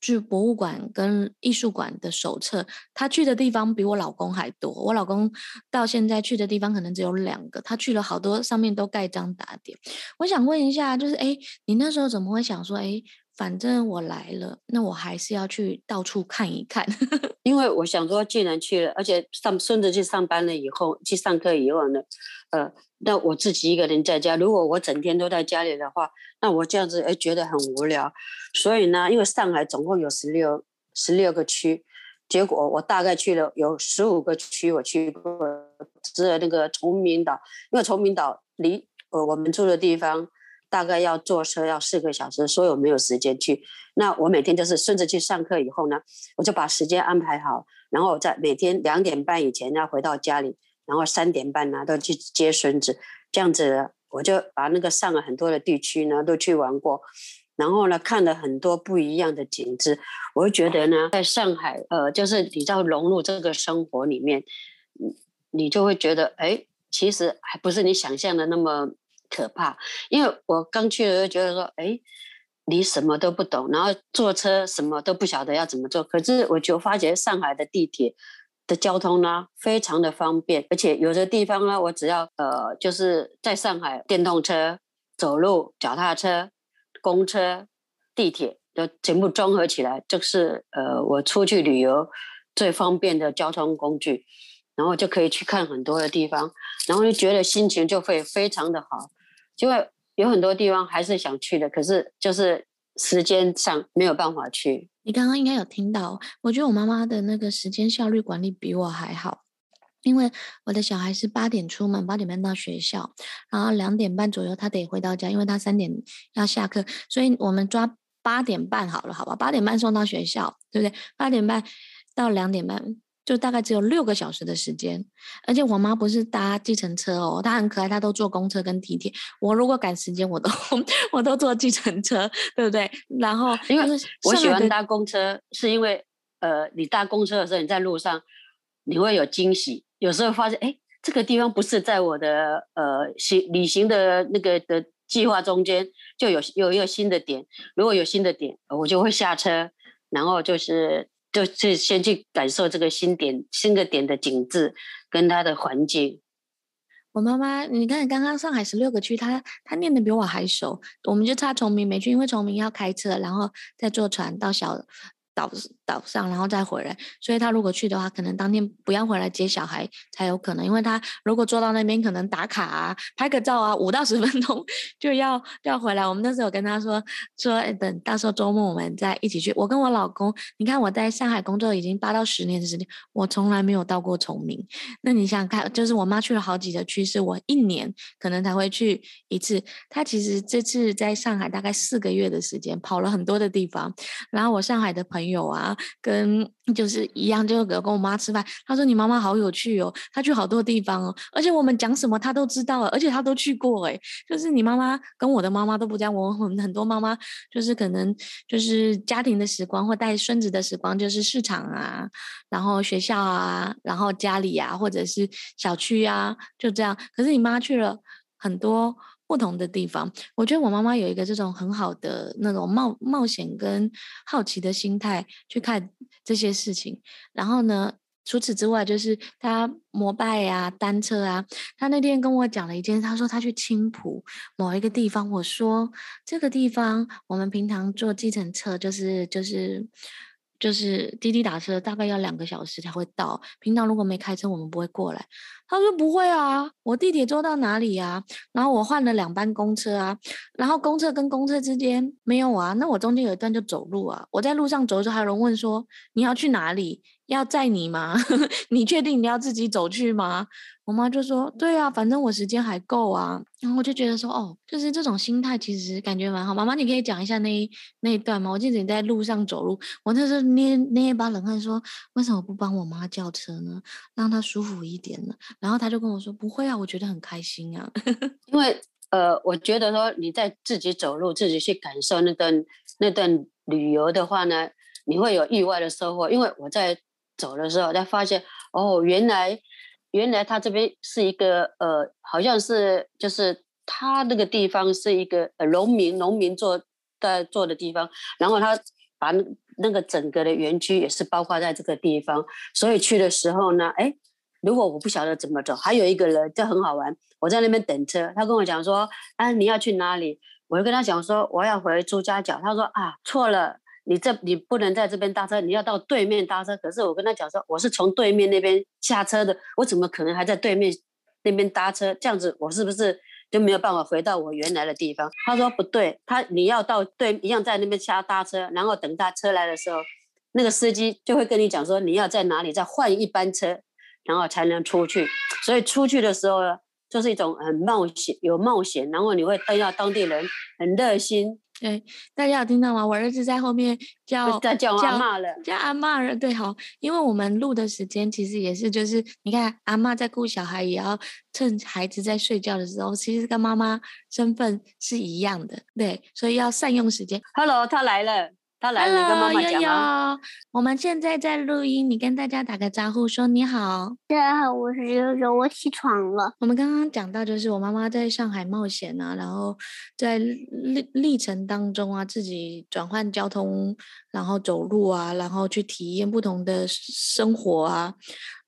去博物馆跟艺术馆的手册，他去的地方比我老公还多。我老公到现在去的地方可能只有两个，他去了好多，上面都盖章打点。我想问一下，就是哎，你那时候怎么会想说，哎，反正我来了，那我还是要去到处看一看？因为我想说，既然去了，而且上孙子去上班了以后，去上课以后呢，呃。那我自己一个人在家，如果我整天都在家里的话，那我这样子哎觉得很无聊。所以呢，因为上海总共有十六十六个区，结果我大概去了有十五个区，我去过，只有那个崇明岛，因为崇明岛离呃我们住的地方大概要坐车要四个小时，所以我没有时间去。那我每天就是顺着去上课以后呢，我就把时间安排好，然后在每天两点半以前要回到家里。然后三点半呢，都去接孙子，这样子我就把那个上了很多的地区呢都去玩过，然后呢看了很多不一样的景致，我就觉得呢，在上海，呃，就是你要融入这个生活里面，你你就会觉得，哎，其实还不是你想象的那么可怕，因为我刚去的时候觉得说，哎，你什么都不懂，然后坐车什么都不晓得要怎么做，可是我就发觉上海的地铁。的交通呢，非常的方便，而且有的地方呢，我只要呃，就是在上海，电动车、走路、脚踏车、公车、地铁都全部综合起来，就是呃，我出去旅游最方便的交通工具，然后就可以去看很多的地方，然后就觉得心情就会非常的好，因为有很多地方还是想去的，可是就是时间上没有办法去。你刚刚应该有听到，我觉得我妈妈的那个时间效率管理比我还好，因为我的小孩是八点出门，八点半到学校，然后两点半左右他得回到家，因为他三点要下课，所以我们抓八点半好了，好吧？八点半送到学校，对不对？八点半到两点半。就大概只有六个小时的时间，而且我妈不是搭计程车哦，她很可爱，她都坐公车跟地铁。我如果赶时间，我都我都坐计程车，对不对？然后因为我喜欢搭公车，是因为呃，你搭公车的时候，你在路上你会有惊喜，有时候发现哎，这个地方不是在我的呃行旅行的那个的计划中间，就有有一个新的点。如果有新的点，我就会下车，然后就是。就去先去感受这个新点、新的点的景致跟它的环境。我妈妈，你看刚刚上海十六个区，她她念的比我还熟，我们就差崇明没去，因为崇明要开车，然后再坐船到小。岛岛上，然后再回来，所以他如果去的话，可能当天不要回来接小孩才有可能，因为他如果坐到那边，可能打卡啊、拍个照啊，五到十分钟就要就要回来。我们那时候跟他说说，等到时候周末我们再一起去。我跟我老公，你看我在上海工作已经八到十年的时间，我从来没有到过崇明。那你想看，就是我妈去了好几个区，是我一年可能才会去一次。她其实这次在上海大概四个月的时间，跑了很多的地方。然后我上海的朋友。朋友啊，跟就是一样，就跟跟我妈吃饭。他说你妈妈好有趣哦，她去好多地方哦，而且我们讲什么她都知道了，而且她都去过诶。就是你妈妈跟我的妈妈都不这样，我很很多妈妈就是可能就是家庭的时光或带孙子的时光，就是市场啊，然后学校啊，然后家里啊，或者是小区啊，就这样。可是你妈去了很多。不同的地方，我觉得我妈妈有一个这种很好的那种冒冒险跟好奇的心态去看这些事情。然后呢，除此之外，就是她摩拜呀、啊、单车啊。她那天跟我讲了一件，她说她去青浦某一个地方。我说这个地方，我们平常坐计程车就是就是。就是滴滴打车，大概要两个小时才会到。平常如果没开车，我们不会过来。他说不会啊，我地铁坐到哪里啊？然后我换了两班公车啊，然后公车跟公车之间没有啊，那我中间有一段就走路啊。我在路上走的时候，还有人问说你要去哪里？要载你吗？你确定你要自己走去吗？我妈就说：“对啊，反正我时间还够啊。”然后我就觉得说：“哦，就是这种心态，其实感觉蛮好。”妈妈，你可以讲一下那一那一段吗？我记得你在路上走路，我那时候捏捏一把冷汗，说：“为什么不帮我妈叫车呢？让她舒服一点呢？”然后她就跟我说：“不会啊，我觉得很开心啊。”因为呃，我觉得说你在自己走路，自己去感受那段那段旅游的话呢，你会有意外的收获。因为我在走的时候才发现，哦，原来。原来他这边是一个呃，好像是就是他那个地方是一个呃农民农民做在做的地方，然后他把那个整个的园区也是包括在这个地方，所以去的时候呢，哎，如果我不晓得怎么走，还有一个人就很好玩，我在那边等车，他跟我讲说，啊，你要去哪里？我就跟他讲说我要回朱家角，他说啊，错了。你这你不能在这边搭车，你要到对面搭车。可是我跟他讲说，我是从对面那边下车的，我怎么可能还在对面那边搭车？这样子我是不是就没有办法回到我原来的地方？他说不对，他你要到对一样在那边下搭车，然后等他车来的时候，那个司机就会跟你讲说你要在哪里再换一班车，然后才能出去。所以出去的时候呢，就是一种很冒险，有冒险，然后你会遇到当地人很热心。对，大家有听到吗？我儿子在后面叫在叫阿妈了，叫阿妈了。对，好，因为我们录的时间其实也是，就是你看阿妈在顾小孩，也要趁孩子在睡觉的时候，其实跟妈妈身份是一样的。对，所以要善用时间。Hello，他来了。他来了，跟妈妈讲吗？我们现在在录音，你跟大家打个招呼，说你好。大家好，我是悠悠，我起床了。我们刚刚讲到，就是我妈妈在上海冒险啊，然后在历历程当中啊，自己转换交通，然后走路啊，然后去体验不同的生活啊。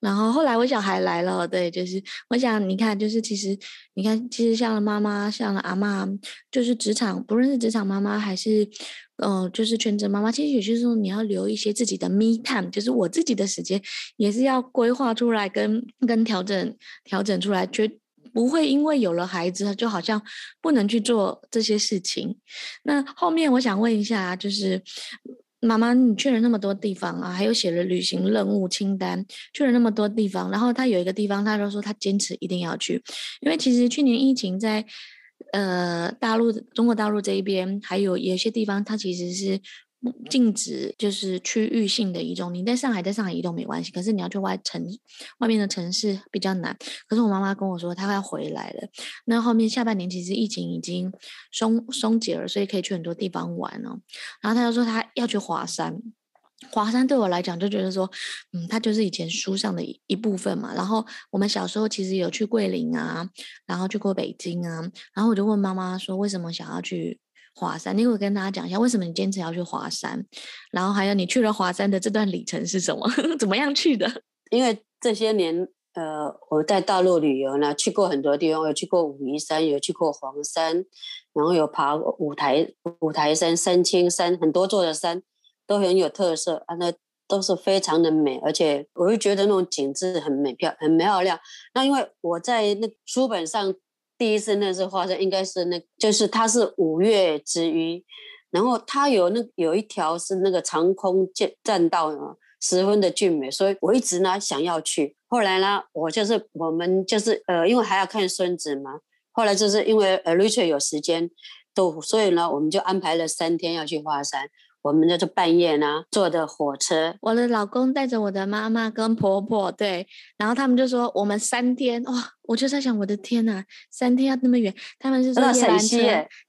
然后后来我小孩来了，对，就是我想你看，就是其实你看，其实像妈妈，像阿嬷，就是职场，不论是职场妈妈还是，嗯、就是全职妈妈，其实有些时候你要留一些自己的 me time，就是我自己的时间，也是要规划出来跟跟调整调整出来，绝不会因为有了孩子，就好像不能去做这些事情。那后面我想问一下，就是。妈妈，你去了那么多地方啊，还有写了旅行任务清单，去了那么多地方，然后他有一个地方，他就说他坚持一定要去，因为其实去年疫情在呃大陆中国大陆这一边，还有有些地方，它其实是。禁止就是区域性的移动，你在上海，在上海移动没关系，可是你要去外城外面的城市比较难。可是我妈妈跟我说，她快回来了。那后面下半年其实疫情已经松松解了，所以可以去很多地方玩哦。然后她就说她要去华山，华山对我来讲就觉得说，嗯，它就是以前书上的一一部分嘛。然后我们小时候其实有去桂林啊，然后去过北京啊。然后我就问妈妈说，为什么想要去？华山，你会跟大家讲一下为什么你坚持要去华山，然后还有你去了华山的这段里程是什么？怎么样去的？因为这些年，呃，我在大陆旅游呢，去过很多地方，有去过武夷山，有去过黄山，然后有爬五台五台山、三清山，很多座的山都很有特色啊，那都是非常的美，而且我会觉得那种景致很美漂很漂亮。那因为我在那书本上。第一次认识华山，应该是那，就是它是五岳之一，然后它有那有一条是那个长空栈栈道啊，十分的俊美，所以我一直呢想要去。后来呢，我就是我们就是呃，因为还要看孙子嘛，后来就是因为呃，Rachel 有时间，都所以呢，我们就安排了三天要去华山。我们就半夜呢坐的火车，我的老公带着我的妈妈跟婆婆，对，然后他们就说我们三天哇，我就在想我的天呐，三天要那么远，他们是坐夜班车，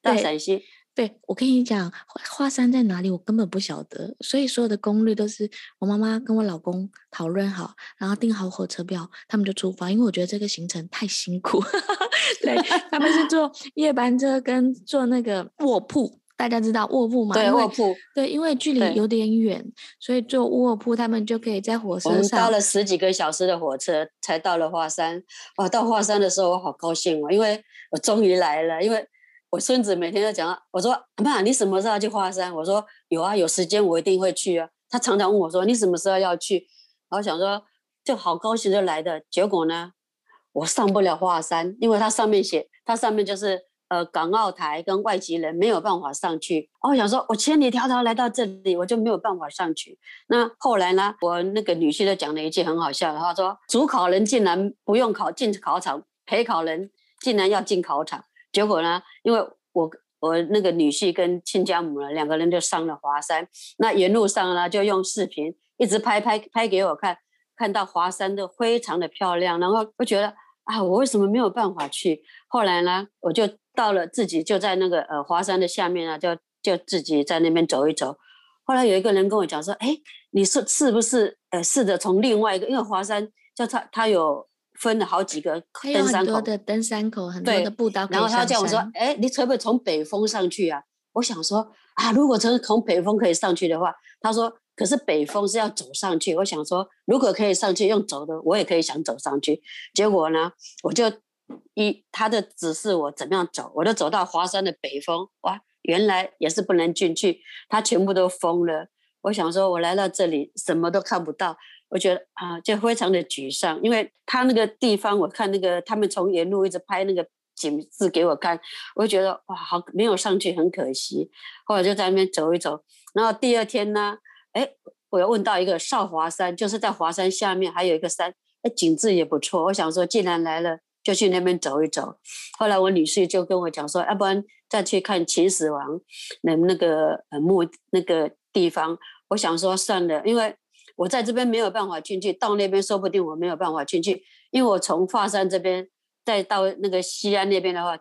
到陕西。对，我跟你讲，华山在哪里，我根本不晓得，所以所有的攻略都是我妈妈跟我老公讨论好，然后订好火车票，他们就出发。因为我觉得这个行程太辛苦，对，他们是坐夜班车跟坐那个卧铺，大家知道卧铺嘛？对，卧铺。对，因为距离有点远，所以坐卧铺，他们就可以在火车上。我们搭了十几个小时的火车才到了华山。哇，到华山的时候我好高兴哦，因为我终于来了，因为。我孙子每天都讲，我说妈，你什么时候要去华山？我说有啊，有时间我一定会去啊。他常常问我说，你什么时候要去？然后想说就好高兴就来的，结果呢，我上不了华山，因为它上面写，它上面就是呃港澳台跟外籍人没有办法上去。我想说我千里迢迢来到这里，我就没有办法上去。那后来呢，我那个女婿就讲了一句很好笑的话，说主考人竟然不用考进考场，陪考人竟然要进考场。结果呢，因为我我那个女婿跟亲家母呢，两个人就上了华山。那沿路上呢，就用视频一直拍拍拍给我看，看到华山都非常的漂亮。然后我觉得啊，我为什么没有办法去？后来呢，我就到了自己就在那个呃华山的下面啊，就就自己在那边走一走。后来有一个人跟我讲说：“哎，你是是不是呃试着从另外一个，因为华山就它它有。”分了好几个登山口，很多的登山口，很多的步道。然后他叫我说：“哎，你可不可以从北峰上去啊？”我想说：“啊，如果从从北峰可以上去的话，他说，可是北峰是要走上去。”我想说，如果可以上去用走的，我也可以想走上去。结果呢，我就一他的指示我怎么样走，我就走到华山的北峰，哇，原来也是不能进去，他全部都封了。我想说，我来到这里什么都看不到。我觉得啊，就非常的沮丧，因为他那个地方，我看那个他们从沿路一直拍那个景致给我看，我就觉得哇，好没有上去，很可惜。后来就在那边走一走，然后第二天呢，哎，我又问到一个少华山，就是在华山下面还有一个山，哎，景致也不错。我想说，既然来了，就去那边走一走。后来我女婿就跟我讲说，要不然再去看秦始皇那那个呃墓那个地方。我想说算了，因为。我在这边没有办法进去，到那边说不定我没有办法进去，因为我从华山这边再到那个西安那边的话，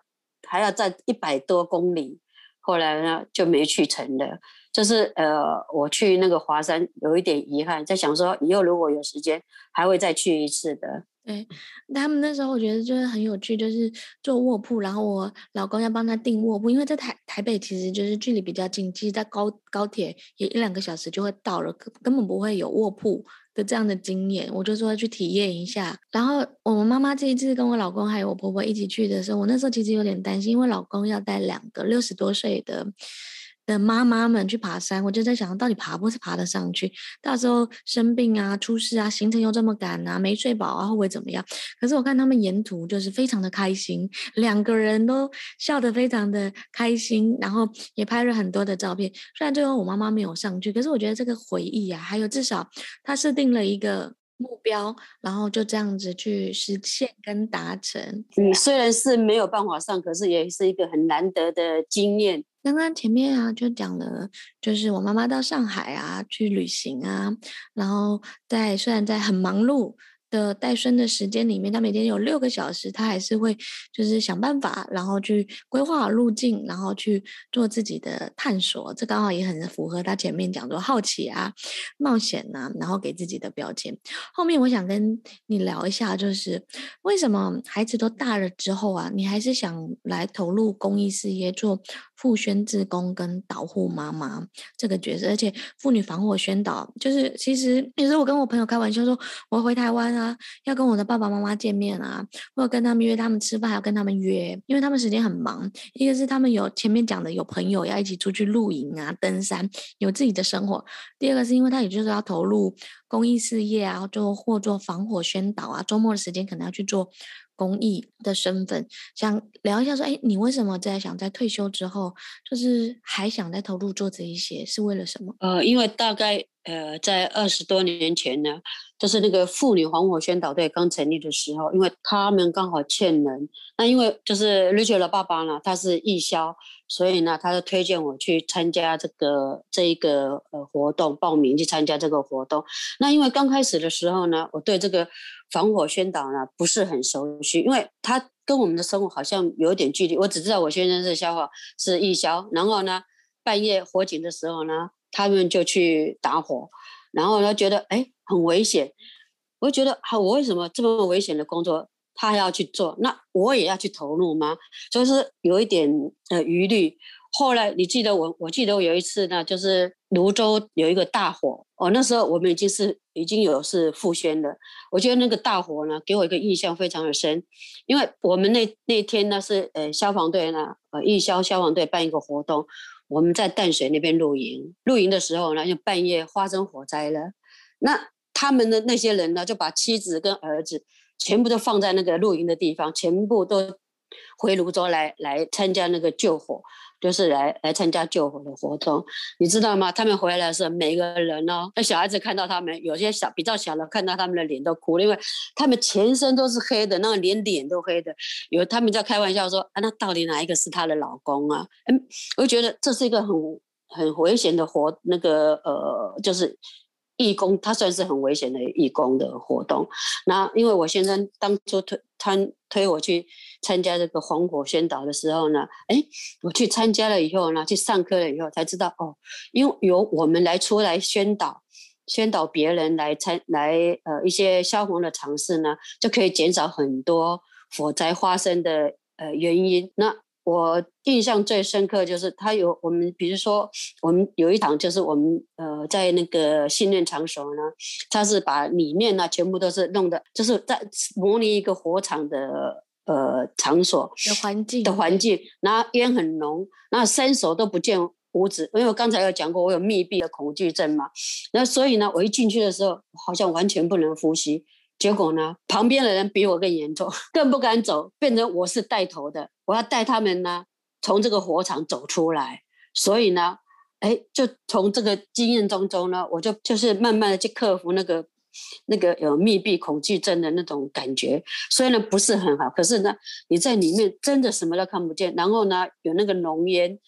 还要再一百多公里。后来呢就没去成了，就是呃我去那个华山有一点遗憾，在想说以后如果有时间还会再去一次的。对，他们那时候我觉得就是很有趣，就是坐卧铺，然后我老公要帮他订卧铺，因为在台台北其实就是距离比较近，其实在高高铁也一两个小时就会到了，根本不会有卧铺的这样的经验，我就说去体验一下。然后我们妈妈这一次跟我老公还有我婆婆一起去的时候，我那时候其实有点担心，因为老公要带两个六十多岁的。的妈妈们去爬山，我就在想，到底爬不是爬得上去？到时候生病啊、出事啊、行程又这么赶啊、没睡饱啊，会不会怎么样？可是我看他们沿途就是非常的开心，两个人都笑得非常的开心，然后也拍了很多的照片。虽然最后我妈妈没有上去，可是我觉得这个回忆啊，还有至少他设定了一个目标，然后就这样子去实现跟达成。你虽然是没有办法上，可是也是一个很难得的经验。刚刚前面啊，就讲了，就是我妈妈到上海啊去旅行啊，然后在虽然在很忙碌。的带孙的时间里面，他每天有六个小时，他还是会就是想办法，然后去规划好路径，然后去做自己的探索。这刚好也很符合他前面讲的好奇啊、冒险啊，然后给自己的标签。后面我想跟你聊一下，就是为什么孩子都大了之后啊，你还是想来投入公益事业，做妇宣志工跟导护妈妈这个角色，而且妇女防火宣导，就是其实有时候我跟我朋友开玩笑说，我回台湾。啊，要跟我的爸爸妈妈见面啊，或者跟他们约他们吃饭，还要跟他们约，因为他们时间很忙。一个是他们有前面讲的有朋友要一起出去露营啊、登山，有自己的生活；第二个是因为他也就是要投入公益事业啊，做或做防火宣导啊，周末的时间可能要去做公益的身份。想聊一下说，哎，你为什么在想在退休之后，就是还想再投入做这一些，是为了什么？呃，因为大概呃在二十多年前呢。就是那个妇女防火宣导队刚成立的时候，因为他们刚好欠人，那因为就是 Rachel 的爸爸呢，他是义消，所以呢，他就推荐我去参加这个这一个呃活动，报名去参加这个活动。那因为刚开始的时候呢，我对这个防火宣导呢不是很熟悉，因为他跟我们的生活好像有点距离。我只知道我先生是消防是义消，然后呢，半夜火警的时候呢，他们就去打火，然后呢觉得哎很危险，我就觉得啊，我为什么这么危险的工作？他还要去做，那我也要去投入吗？所以是有一点呃疑虑。后来你记得我，我记得我有一次呢，就是泸州有一个大火哦，那时候我们已经是已经有是复宣了。我觉得那个大火呢，给我一个印象非常的深，因为我们那那天呢是呃消防队呢呃义消消防队办一个活动，我们在淡水那边露营，露营的时候呢，就半夜发生火灾了。那他们的那些人呢，就把妻子跟儿子。全部都放在那个露营的地方，全部都回泸州来来参加那个救火，就是来来参加救火的活动，你知道吗？他们回来的时候，每个人哦，那小孩子看到他们，有些小比较小的看到他们的脸都哭了，因为他们全身都是黑的，那个连脸都黑的。有他们在开玩笑说啊，那到底哪一个是她的老公啊？嗯，我就觉得这是一个很很危险的活，那个呃，就是。义工，他算是很危险的义工的活动。那因为我先生当初推他推我去参加这个防火宣导的时候呢，哎，我去参加了以后呢，去上课了以后才知道哦，因为由我们来出来宣导，宣导别人来参来呃一些消防的常识呢，就可以减少很多火灾发生的呃原因。那我印象最深刻就是他有我们，比如说我们有一场就是我们呃在那个训练场所呢，他是把里面呢全部都是弄的，就是在模拟一个火场的呃场所的环境的环境，然后烟很浓，然后伸手都不见五指，因为我刚才有讲过我有密闭的恐惧症嘛，那所以呢我一进去的时候好像完全不能呼吸。结果呢，旁边的人比我更严重，更不敢走，变成我是带头的，我要带他们呢从这个火场走出来。所以呢，哎，就从这个经验当中呢，我就就是慢慢的去克服那个那个有密闭恐惧症的那种感觉。虽然不是很好，可是呢，你在里面真的什么都看不见，然后呢，有那个浓烟。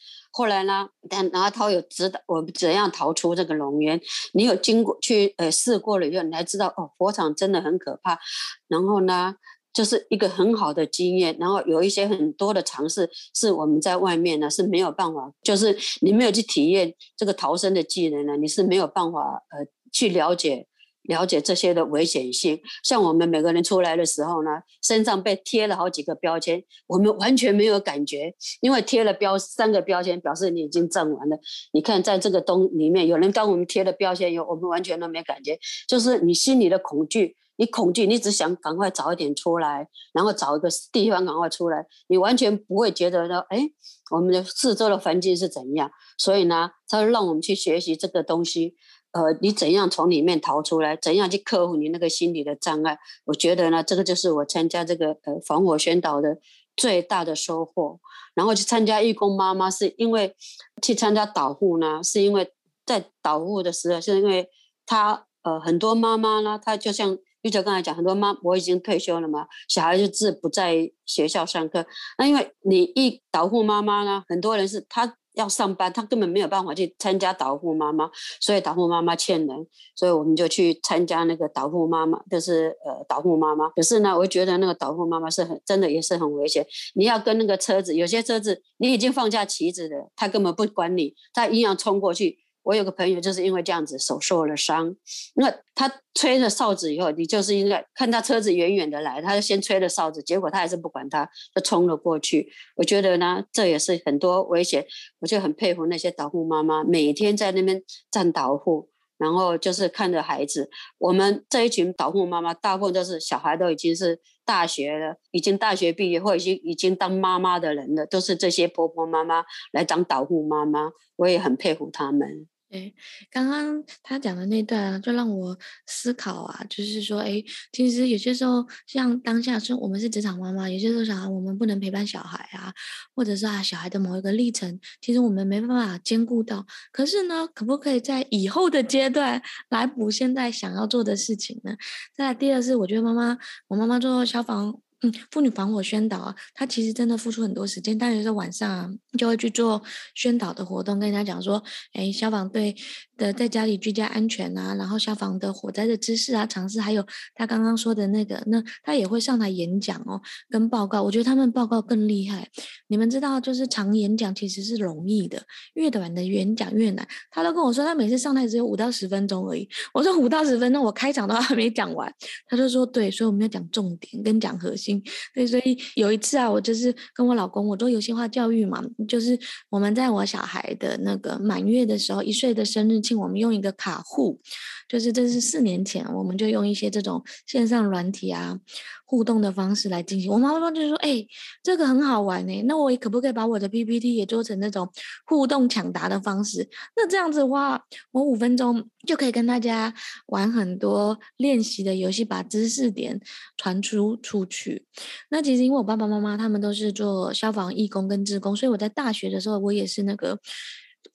后来呢，但然后他有指导我们怎样逃出这个龙源。你有经过去呃试过了以后，你才知道哦，火场真的很可怕。然后呢，就是一个很好的经验。然后有一些很多的尝试是我们在外面呢是没有办法，就是你没有去体验这个逃生的技能呢，你是没有办法呃去了解。了解这些的危险性，像我们每个人出来的时候呢，身上被贴了好几个标签，我们完全没有感觉，因为贴了标三个标签，表示你已经站完了。你看，在这个东里面，有人帮我们贴了标签以后，我们完全都没感觉，就是你心里的恐惧，你恐惧，你只想赶快早一点出来，然后找一个地方赶快出来，你完全不会觉得说，哎，我们的四周的环境是怎样。所以呢，他让我们去学习这个东西。呃，你怎样从里面逃出来？怎样去克服你那个心理的障碍？我觉得呢，这个就是我参加这个呃防火宣导的最大的收获。然后去参加义工妈妈，是因为去参加导护呢，是因为在导护的时候，是因为他呃很多妈妈呢，她就像玉哲刚才讲，很多妈我已经退休了嘛，小孩子是不在学校上课。那因为你一导护妈妈呢，很多人是她。要上班，他根本没有办法去参加导护妈妈，所以导护妈妈欠人，所以我们就去参加那个导护妈妈，就是呃导护妈妈。可是呢，我觉得那个导护妈妈是很真的，也是很危险。你要跟那个车子，有些车子你已经放下旗子了，他根本不管你，他硬要冲过去。我有个朋友就是因为这样子手受了伤，那他吹了哨子以后，你就是应该看他车子远远的来，他就先吹了哨子，结果他还是不管他，就冲了过去。我觉得呢，这也是很多危险，我就很佩服那些导护妈妈，每天在那边站导护，然后就是看着孩子。我们这一群导护妈妈，大部分都是小孩都已经是大学了，已经大学毕业或已经已经当妈妈的人了，都是这些婆婆妈妈来当导护妈妈，我也很佩服他们。对，刚刚他讲的那段啊，就让我思考啊，就是说，哎，其实有些时候，像当下是我们是职场妈妈，有些时候小孩我们不能陪伴小孩啊，或者是啊小孩的某一个历程，其实我们没办法兼顾到。可是呢，可不可以在以后的阶段来补现在想要做的事情呢？再来第二是，我觉得妈妈，我妈妈做消防。嗯，妇女防火宣导啊，他其实真的付出很多时间，但有时候晚上啊，就会去做宣导的活动，跟人家讲说，哎，消防队的在家里居家安全啊，然后消防的火灾的知识啊、常识，还有他刚刚说的那个，那他也会上台演讲哦，跟报告。我觉得他们报告更厉害。你们知道，就是长演讲其实是容易的，越短的演讲越难。他都跟我说，他每次上台只有五到十分钟而已。我说五到十分钟，我开场都还没讲完。他就说对，所以我们要讲重点跟讲核心。对，所以有一次啊，我就是跟我老公，我做游戏化教育嘛，就是我们在我小孩的那个满月的时候，一岁的生日我们用一个卡户，就是这是四年前，我们就用一些这种线上软体啊。互动的方式来进行，我妈妈就说：“哎、这个很好玩呢，那我可不可以把我的 PPT 也做成那种互动抢答的方式？那这样子的话，我五分钟就可以跟大家玩很多练习的游戏，把知识点传输出去。那其实因为我爸爸妈妈他们都是做消防义工跟志工，所以我在大学的时候，我也是那个。”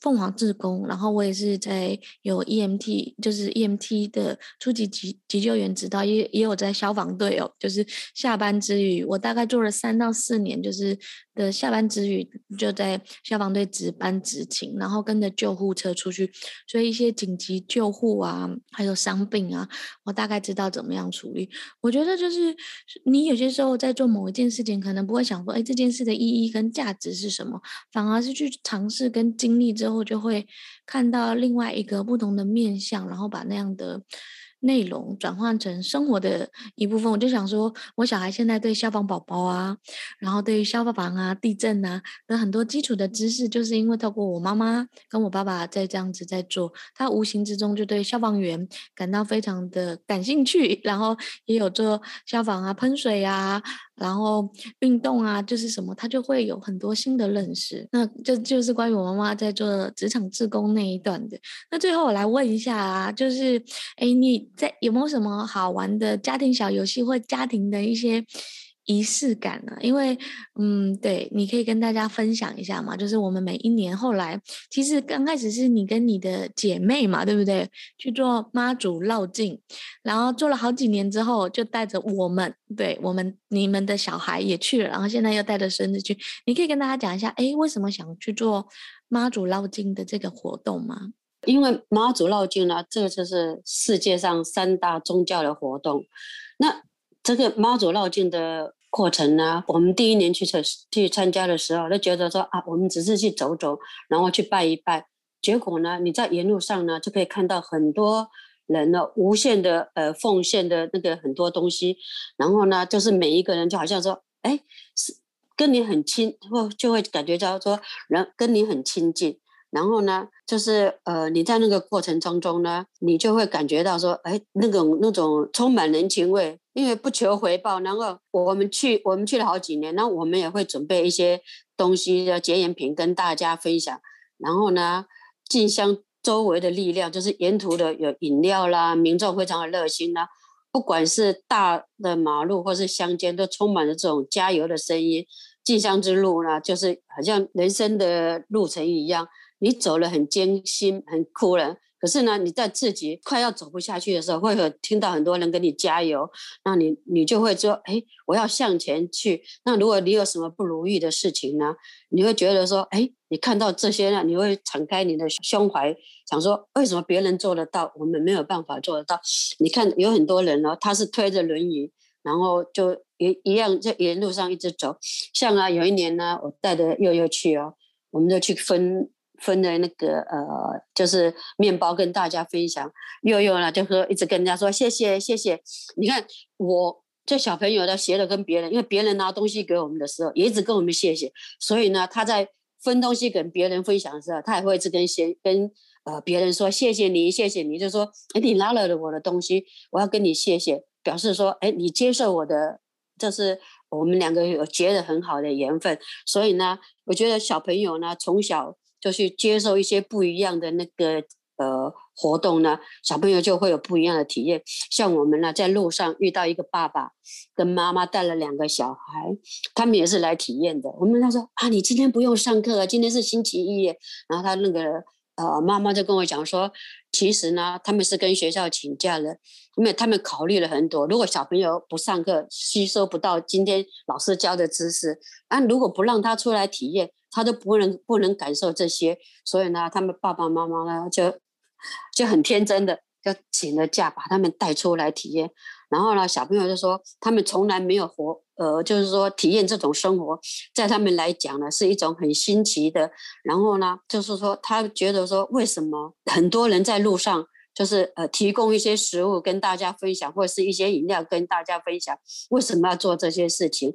凤凰志工，然后我也是在有 EMT，就是 EMT 的初级急急救员指导，也也有在消防队哦，就是下班之余，我大概做了三到四年，就是。的下班之余就在消防队值班执勤，然后跟着救护车出去，所以一些紧急救护啊，还有伤病啊，我大概知道怎么样处理。我觉得就是你有些时候在做某一件事情，可能不会想说，哎，这件事的意义跟价值是什么，反而是去尝试跟经历之后，就会看到另外一个不同的面向，然后把那样的。内容转换成生活的一部分，我就想说，我小孩现在对消防宝宝啊，然后对于消防啊、地震啊的很多基础的知识，就是因为透过我妈妈跟我爸爸在这样子在做，他无形之中就对消防员感到非常的感兴趣，然后也有做消防啊、喷水啊。然后运动啊，就是什么，他就会有很多新的认识。那这就是关于我妈妈在做职场志工那一段的。那最后我来问一下啊，就是，哎，你在有没有什么好玩的家庭小游戏或家庭的一些？仪式感呢？因为，嗯，对，你可以跟大家分享一下嘛。就是我们每一年后来，其实刚开始是你跟你的姐妹嘛，对不对？去做妈祖绕境，然后做了好几年之后，就带着我们，对我们你们的小孩也去了，然后现在又带着孙子去。你可以跟大家讲一下，哎，为什么想去做妈祖绕境的这个活动吗？因为妈祖绕境呢，这个就是世界上三大宗教的活动。那这个妈祖绕境的。过程呢，我们第一年去参去参加的时候，都觉得说啊，我们只是去走走，然后去拜一拜。结果呢，你在沿路上呢，就可以看到很多人呢，无限的呃奉献的那个很多东西。然后呢，就是每一个人就好像说，哎，是跟你很亲，或就会感觉到说人跟你很亲近。然后呢，就是呃，你在那个过程当中呢，你就会感觉到说，哎，那种那种充满人情味，因为不求回报。然后我们去，我们去了好几年，然后我们也会准备一些东西的结缘品跟大家分享。然后呢，进香周围的力量，就是沿途的有饮料啦，民众非常的热心啦，不管是大的马路或是乡间，都充满了这种加油的声音。进香之路呢，就是好像人生的路程一样。你走了很艰辛，很苦了，可是呢，你在自己快要走不下去的时候，会有听到很多人给你加油，那你你就会说，哎，我要向前去。那如果你有什么不如意的事情呢，你会觉得说，哎，你看到这些呢，你会敞开你的胸怀，想说，为什么别人做得到，我们没有办法做得到？你看有很多人呢，他是推着轮椅，然后就一一样在沿路上一直走。像啊，有一年呢，我带着悠悠去哦，我们就去分。分的那个呃，就是面包跟大家分享。悠悠呢，就说一直跟人家说谢谢谢谢。你看我这小朋友的学的跟别人，因为别人拿东西给我们的时候，也一直跟我们谢谢。所以呢，他在分东西跟别人分享的时候，他也会一直跟先跟呃别人说谢谢你谢谢你，就说哎，你拿了我的东西，我要跟你谢谢，表示说哎，你接受我的，这是我们两个有结的很好的缘分。所以呢，我觉得小朋友呢从小。就去接受一些不一样的那个呃活动呢，小朋友就会有不一样的体验。像我们呢，在路上遇到一个爸爸跟妈妈带了两个小孩，他们也是来体验的。我们他说啊，你今天不用上课啊，今天是星期一。然后他那个呃，妈妈就跟我讲说，其实呢，他们是跟学校请假了，因为他们考虑了很多。如果小朋友不上课，吸收不到今天老师教的知识，那如果不让他出来体验，他都不能不能感受这些。所以呢，他们爸爸妈妈呢就 就很天真的就请了假，把他们带出来体验。然后呢，小朋友就说，他们从来没有活。呃，就是说体验这种生活，在他们来讲呢，是一种很新奇的。然后呢，就是说他觉得说，为什么很多人在路上，就是呃提供一些食物跟大家分享，或者是一些饮料跟大家分享，为什么要做这些事情？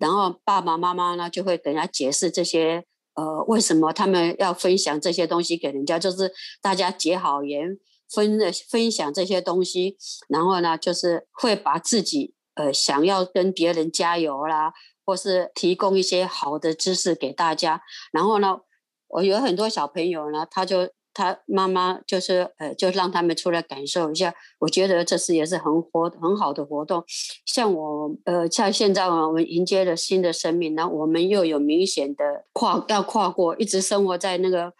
然后爸爸妈妈呢就会给人家解释这些，呃，为什么他们要分享这些东西给人家，就是大家结好缘，分分享这些东西，然后呢，就是会把自己。呃，想要跟别人加油啦，或是提供一些好的知识给大家。然后呢，我有很多小朋友呢，他就他妈妈就是呃，就让他们出来感受一下。我觉得这是也是很活很好的活动。像我呃，像现在我们迎接了新的生命，那我们又有明显的跨要跨过，一直生活在那个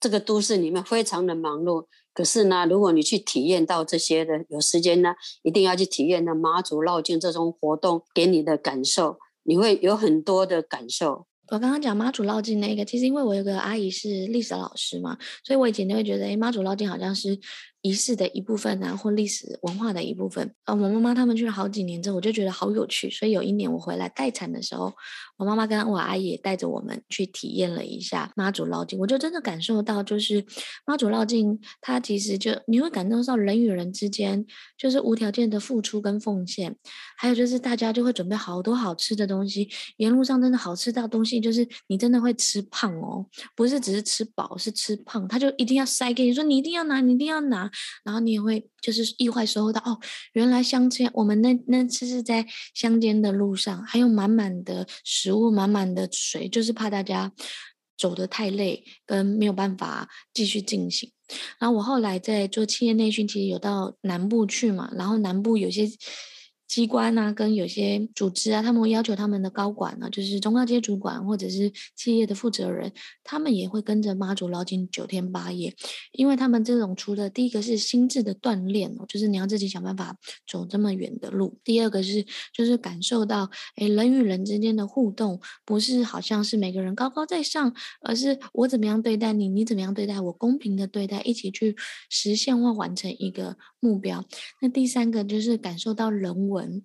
这个都市里面，非常的忙碌。可是呢，如果你去体验到这些的，有时间呢，一定要去体验的妈祖绕境这种活动给你的感受，你会有很多的感受。我刚刚讲妈祖绕境那个，其实因为我有个阿姨是历史老师嘛，所以我以前就会觉得，哎，妈祖绕境好像是。仪式的一部分啊，或历史文化的一部分。呃，我妈妈他们去了好几年之后，我就觉得好有趣。所以有一年我回来待产的时候，我妈妈跟我阿姨也带着我们去体验了一下妈祖绕境。我就真的感受到，就是妈祖绕境，它其实就你会感受到人与人之间就是无条件的付出跟奉献，还有就是大家就会准备好多好吃的东西，沿路上真的好吃到东西，就是你真的会吃胖哦，不是只是吃饱，是吃胖。他就一定要塞给你说，你一定要拿，你一定要拿。然后你也会就是意外收获到哦，原来乡间我们那那次是在乡间的路上，还有满满的食物，满满的水，就是怕大家走得太累，跟没有办法继续进行。然后我后来在做企业内训，其实有到南部去嘛，然后南部有些。机关啊，跟有些组织啊，他们会要求他们的高管呢、啊，就是中高阶主管或者是企业的负责人，他们也会跟着妈祖绕境九天八夜，因为他们这种除了第一个是心智的锻炼哦，就是你要自己想办法走这么远的路；第二个是就是感受到，哎，人与人之间的互动不是好像是每个人高高在上，而是我怎么样对待你，你怎么样对待我，公平的对待，一起去实现或完成一个目标。那第三个就是感受到人文。 음.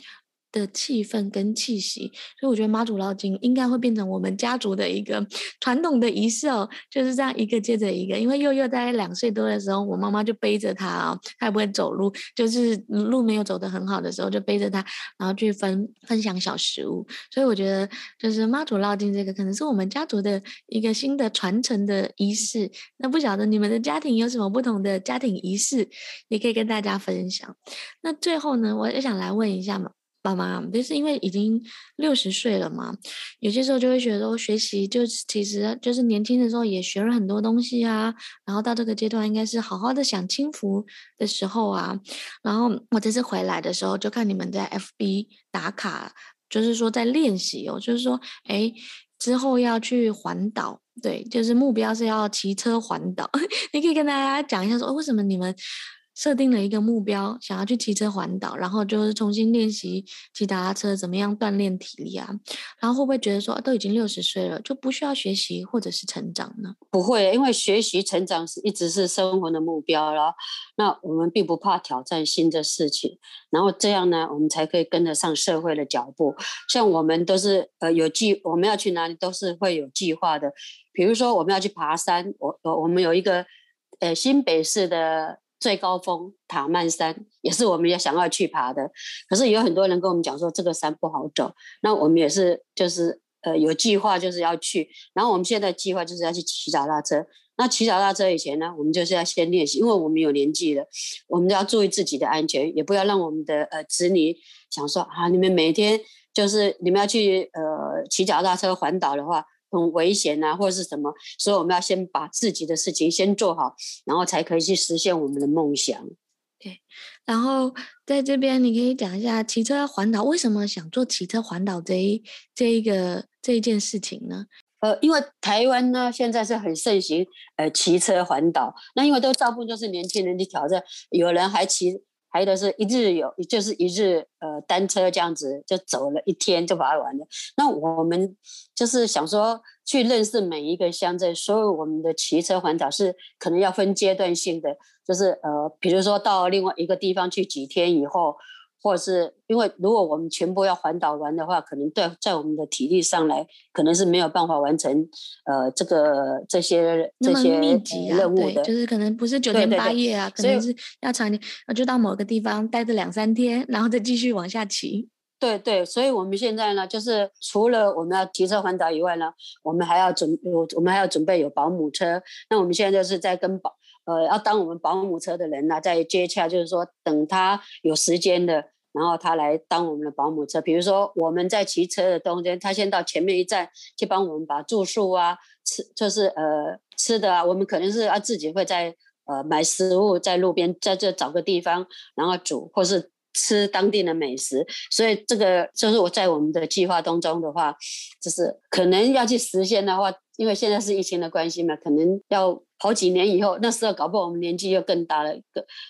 的气氛跟气息，所以我觉得妈祖绕境应该会变成我们家族的一个 传统的仪式哦，就是这样一个接着一个。因为幼幼在两岁多的时候，我妈妈就背着他啊、哦，他也不会走路，就是路没有走得很好的时候，就背着他，然后去分分享小食物。所以我觉得，就是妈祖绕境这个可能是我们家族的一个新的传承的仪式。那不晓得你们的家庭有什么不同的家庭仪式，也可以跟大家分享。那最后呢，我也想来问一下嘛。爸妈，就是因为已经六十岁了嘛，有些时候就会觉得说，学习就其实就是年轻的时候也学了很多东西啊，然后到这个阶段应该是好好的享清福的时候啊。然后我这次回来的时候，就看你们在 FB 打卡，就是说在练习哦，就是说，哎，之后要去环岛，对，就是目标是要骑车环岛。你可以跟大家讲一下说，为什么你们？设定了一个目标，想要去骑车环岛，然后就是重新练习骑脚踏车，怎么样锻炼体力啊？然后会不会觉得说，都已经六十岁了，就不需要学习或者是成长呢？不会，因为学习成长是一直是生活的目标了。那我们并不怕挑战新的事情，然后这样呢，我们才可以跟得上社会的脚步。像我们都是呃有计，我们要去哪里都是会有计划的。比如说我们要去爬山，我我我们有一个呃新北市的。最高峰塔曼山也是我们也想要去爬的，可是有很多人跟我们讲说这个山不好走，那我们也是就是呃有计划就是要去，然后我们现在计划就是要去骑脚踏车。那骑脚踏车以前呢，我们就是要先练习，因为我们有年纪了，我们要注意自己的安全，也不要让我们的呃子女想说啊，你们每天就是你们要去呃骑脚踏车环岛的话。很危险啊，或者是什么，所以我们要先把自己的事情先做好，然后才可以去实现我们的梦想。对，然后在这边你可以讲一下骑车环岛，为什么想做骑车环岛这一这一个这一件事情呢？呃，因为台湾呢现在是很盛行呃骑车环岛，那因为都大部分都是年轻人去挑战，有人还骑。还有的是一日游，就是一日呃单车这样子就走了一天就把它玩了。那我们就是想说去认识每一个乡镇，所以我们的骑车环岛是可能要分阶段性的，就是呃比如说到另外一个地方去几天以后。或者是因为如果我们全部要环岛完的话，可能对在我们的体力上来，可能是没有办法完成呃这个这些这些密集、啊、任务的，就是可能不是九天八夜啊，对对对，可能是要长点，就到某个地方待着两三天，然后再继续往下骑。对对，所以我们现在呢，就是除了我们要骑车环岛以外呢，我们还要准我我们还要准备有保姆车。那我们现在就是在跟保。呃，要当我们保姆车的人呢、在接洽，就是说等他有时间的，然后他来当我们的保姆车。比如说我们在骑车的中间，他先到前面一站去帮我们把住宿啊、吃就是呃吃的啊，我们可能是要自己会在呃买食物，在路边在这找个地方，然后煮或是吃当地的美食。所以这个就是我在我们的计划当中的话，就是可能要去实现的话，因为现在是疫情的关系嘛，可能要。好几年以后，那时候搞不好我们年纪又更大了，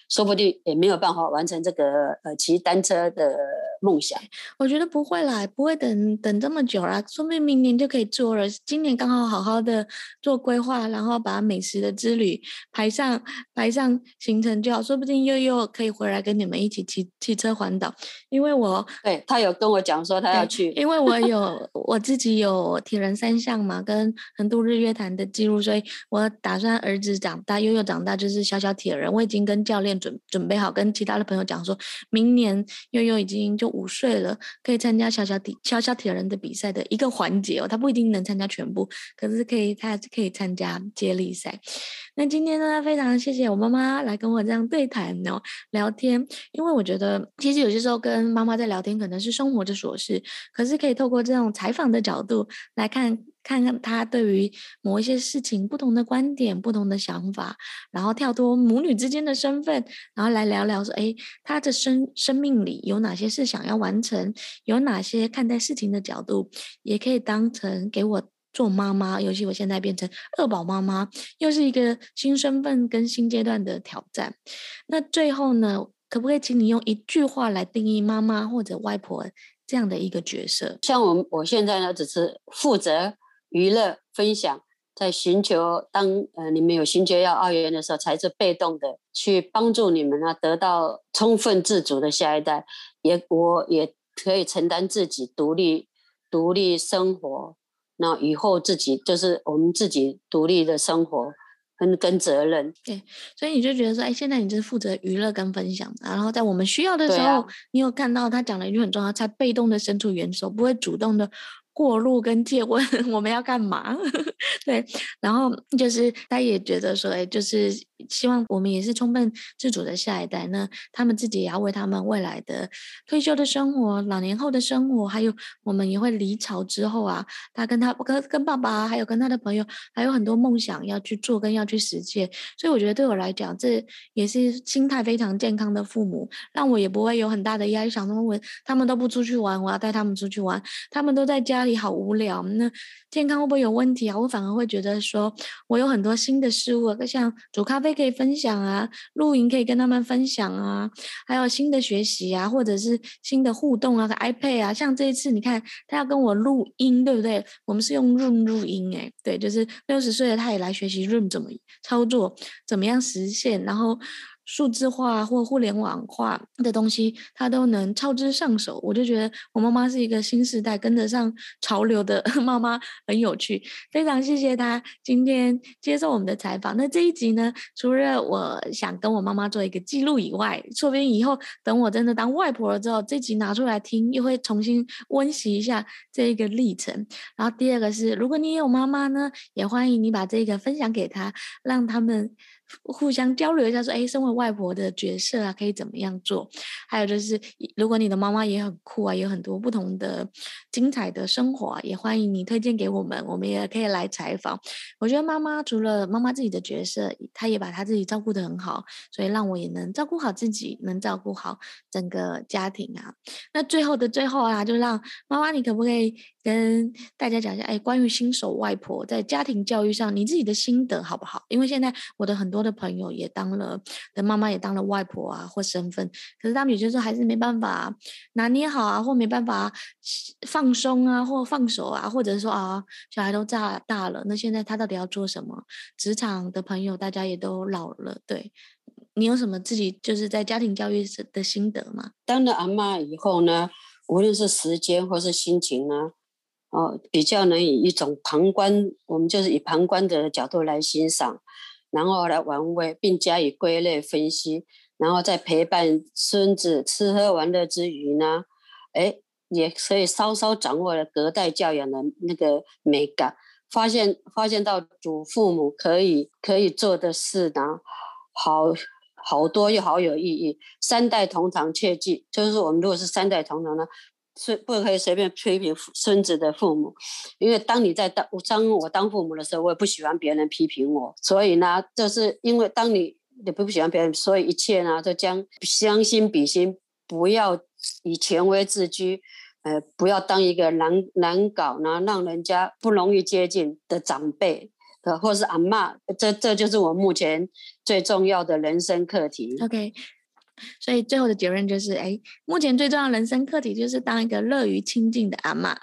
说不定也没有办法完成这个呃骑单车的梦想。我觉得不会啦，不会等等这么久啦，说不定明年就可以做了。今年刚好好好的做规划，然后把美食的之旅排上排上行程就好，说不定又又可以回来跟你们一起骑骑车环岛。因为我对他有跟我讲说他要去，因为我有我自己有铁人三项嘛，跟横渡日月潭的记录，所以我打算。儿子长大，悠悠长大就是小小铁人。我已经跟教练准准备好，跟其他的朋友讲说，明年悠悠已经就五岁了，可以参加小小铁小小铁人的比赛的一个环节哦。他不一定能参加全部，可是可以，他可以参加接力赛。那今天呢，非常谢谢我妈妈来跟我这样对谈哦，聊天。因为我觉得，其实有些时候跟妈妈在聊天，可能是生活的琐事，可是可以透过这种采访的角度来看。看看他对于某一些事情不同的观点、不同的想法，然后跳脱母女之间的身份，然后来聊聊说：哎，他的生生命里有哪些事想要完成？有哪些看待事情的角度，也可以当成给我做妈妈。尤其我现在变成二宝妈妈，又是一个新身份跟新阶段的挑战。那最后呢，可不可以请你用一句话来定义妈妈或者外婆这样的一个角色？像我我现在呢，只是负责。娱乐分享，在寻求当呃你们有寻求要奥援的时候，才是被动的去帮助你们啊，得到充分自主的下一代，也我也可以承担自己独立独立生活，那以后自己就是我们自己独立的生活跟跟责任。对，所以你就觉得说，哎，现在你就是负责娱乐跟分享，然后在我们需要的时候，啊、你有看到他讲了一句很重要，才被动的伸出援手，不会主动的。过路跟借问 我们要干嘛？对，然后就是他也觉得说，哎，就是希望我们也是充分自主的下一代，那他们自己也要为他们未来的退休的生活、老年后的生活，还有我们也会离巢之后啊，他跟他跟跟爸爸，还有跟他的朋友，还有很多梦想要去做跟要去实现。所以我觉得对我来讲，这也是心态非常健康的父母，让我也不会有很大的压力，想说我他们都不出去玩，我要带他们出去玩，他们都在家里。好无聊，那健康会不会有问题啊？我反而会觉得说，我有很多新的事物，像煮咖啡可以分享啊，露营可以跟他们分享啊，还有新的学习啊，或者是新的互动啊，iPad 啊，像这一次你看他要跟我录音，对不对？我们是用 Room 录音，诶，对，就是六十岁的，他也来学习 Room 怎么操作，怎么样实现，然后。数字化或互联网化的东西，他都能操之上手。我就觉得我妈妈是一个新时代跟得上潮流的 妈妈，很有趣。非常谢谢她今天接受我们的采访。那这一集呢，除了我想跟我妈妈做一个记录以外，说不定以后等我真的当外婆了之后，这集拿出来听，又会重新温习一下这一个历程。然后第二个是，如果你有妈妈呢，也欢迎你把这个分享给她，让他们。互相交流一下，说，哎，身为外婆的角色啊，可以怎么样做？还有就是，如果你的妈妈也很酷啊，有很多不同的精彩的生活啊，也欢迎你推荐给我们，我们也可以来采访。我觉得妈妈除了妈妈自己的角色，她也把她自己照顾得很好，所以让我也能照顾好自己，能照顾好整个家庭啊。那最后的最后啊，就让妈妈，你可不可以跟大家讲一下，哎，关于新手外婆在家庭教育上，你自己的心得好不好？因为现在我的很多多的朋友也当了的妈妈，也当了外婆啊，或身份，可是他们有些时候还是没办法拿捏好啊，或没办法放松啊，或放手啊，或者说啊，小孩都长大了，那现在他到底要做什么？职场的朋友大家也都老了，对，你有什么自己就是在家庭教育的心得吗？当了阿嬷以后呢，无论是时间或是心情呢？哦，比较能以一种旁观，我们就是以旁观者的角度来欣赏，然后来玩味，并加以归类分析，然后在陪伴孙子吃喝玩乐之余呢，哎，也可以稍稍掌握了隔代教养的那个美感，发现发现到祖父母可以可以做的事呢，好好多又好有意义。三代同堂，切记，就是我们如果是三代同堂呢。是不可以随便批评孙子的父母，因为当你在当当我当父母的时候，我也不喜欢别人批评我，所以呢，就是因为当你你不喜欢别人，所以一切呢都将将心比心，不要以权威自居，呃，不要当一个难难搞呢，让人家不容易接近的长辈，呃，或是阿嬷，这这就是我目前最重要的人生课题。OK。所以最后的结论就是，哎，目前最重要的人生课题就是当一个乐于亲近的阿嬷。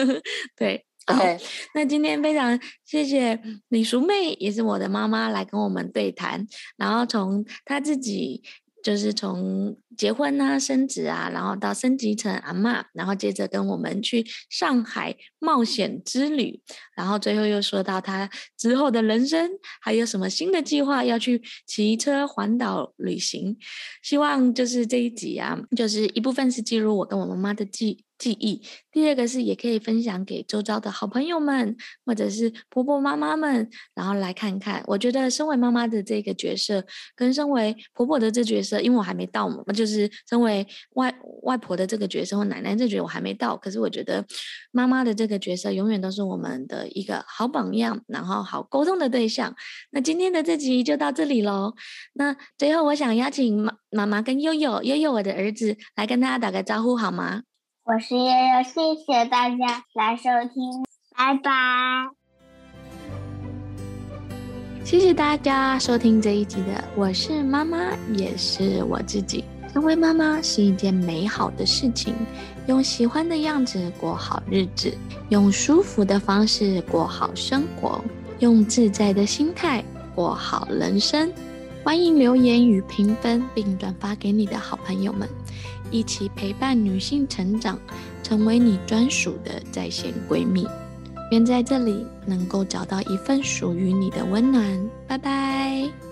对，好，Okay. 那今天非常谢谢李淑妹，也是我的妈妈，来跟我们对谈，然后从她自己。就是从结婚啊、生子啊，然后到升级成阿嬷，然后接着跟我们去上海冒险之旅，然后最后又说到他之后的人生还有什么新的计划，要去骑车环岛旅行。希望就是这一集啊，就是一部分是记录我跟我妈妈的记记忆，第二个是也可以分享给周遭的好朋友们，或者是婆婆妈妈们，然后来看看。我觉得身为妈妈的这个角色，跟身为婆婆的这角色，因为我还没到嘛，就是身为外外婆的这个角色或奶奶这角色我还没到。可是我觉得妈妈的这个角色永远都是我们的一个好榜样，然后好沟通的对象。那今天的这集就到这里喽。那最后我想邀请妈妈妈跟悠悠悠悠我的儿子来跟大家打个招呼好吗？我是悠悠，谢谢大家来收听，拜拜。谢谢大家收听这一集的《我是妈妈，也是我自己》。成为妈妈是一件美好的事情，用喜欢的样子过好日子，用舒服的方式过好生活，用自在的心态过好人生。欢迎留言与评分，并转发给你的好朋友们。一起陪伴女性成长，成为你专属的在线闺蜜。愿在这里能够找到一份属于你的温暖。拜拜。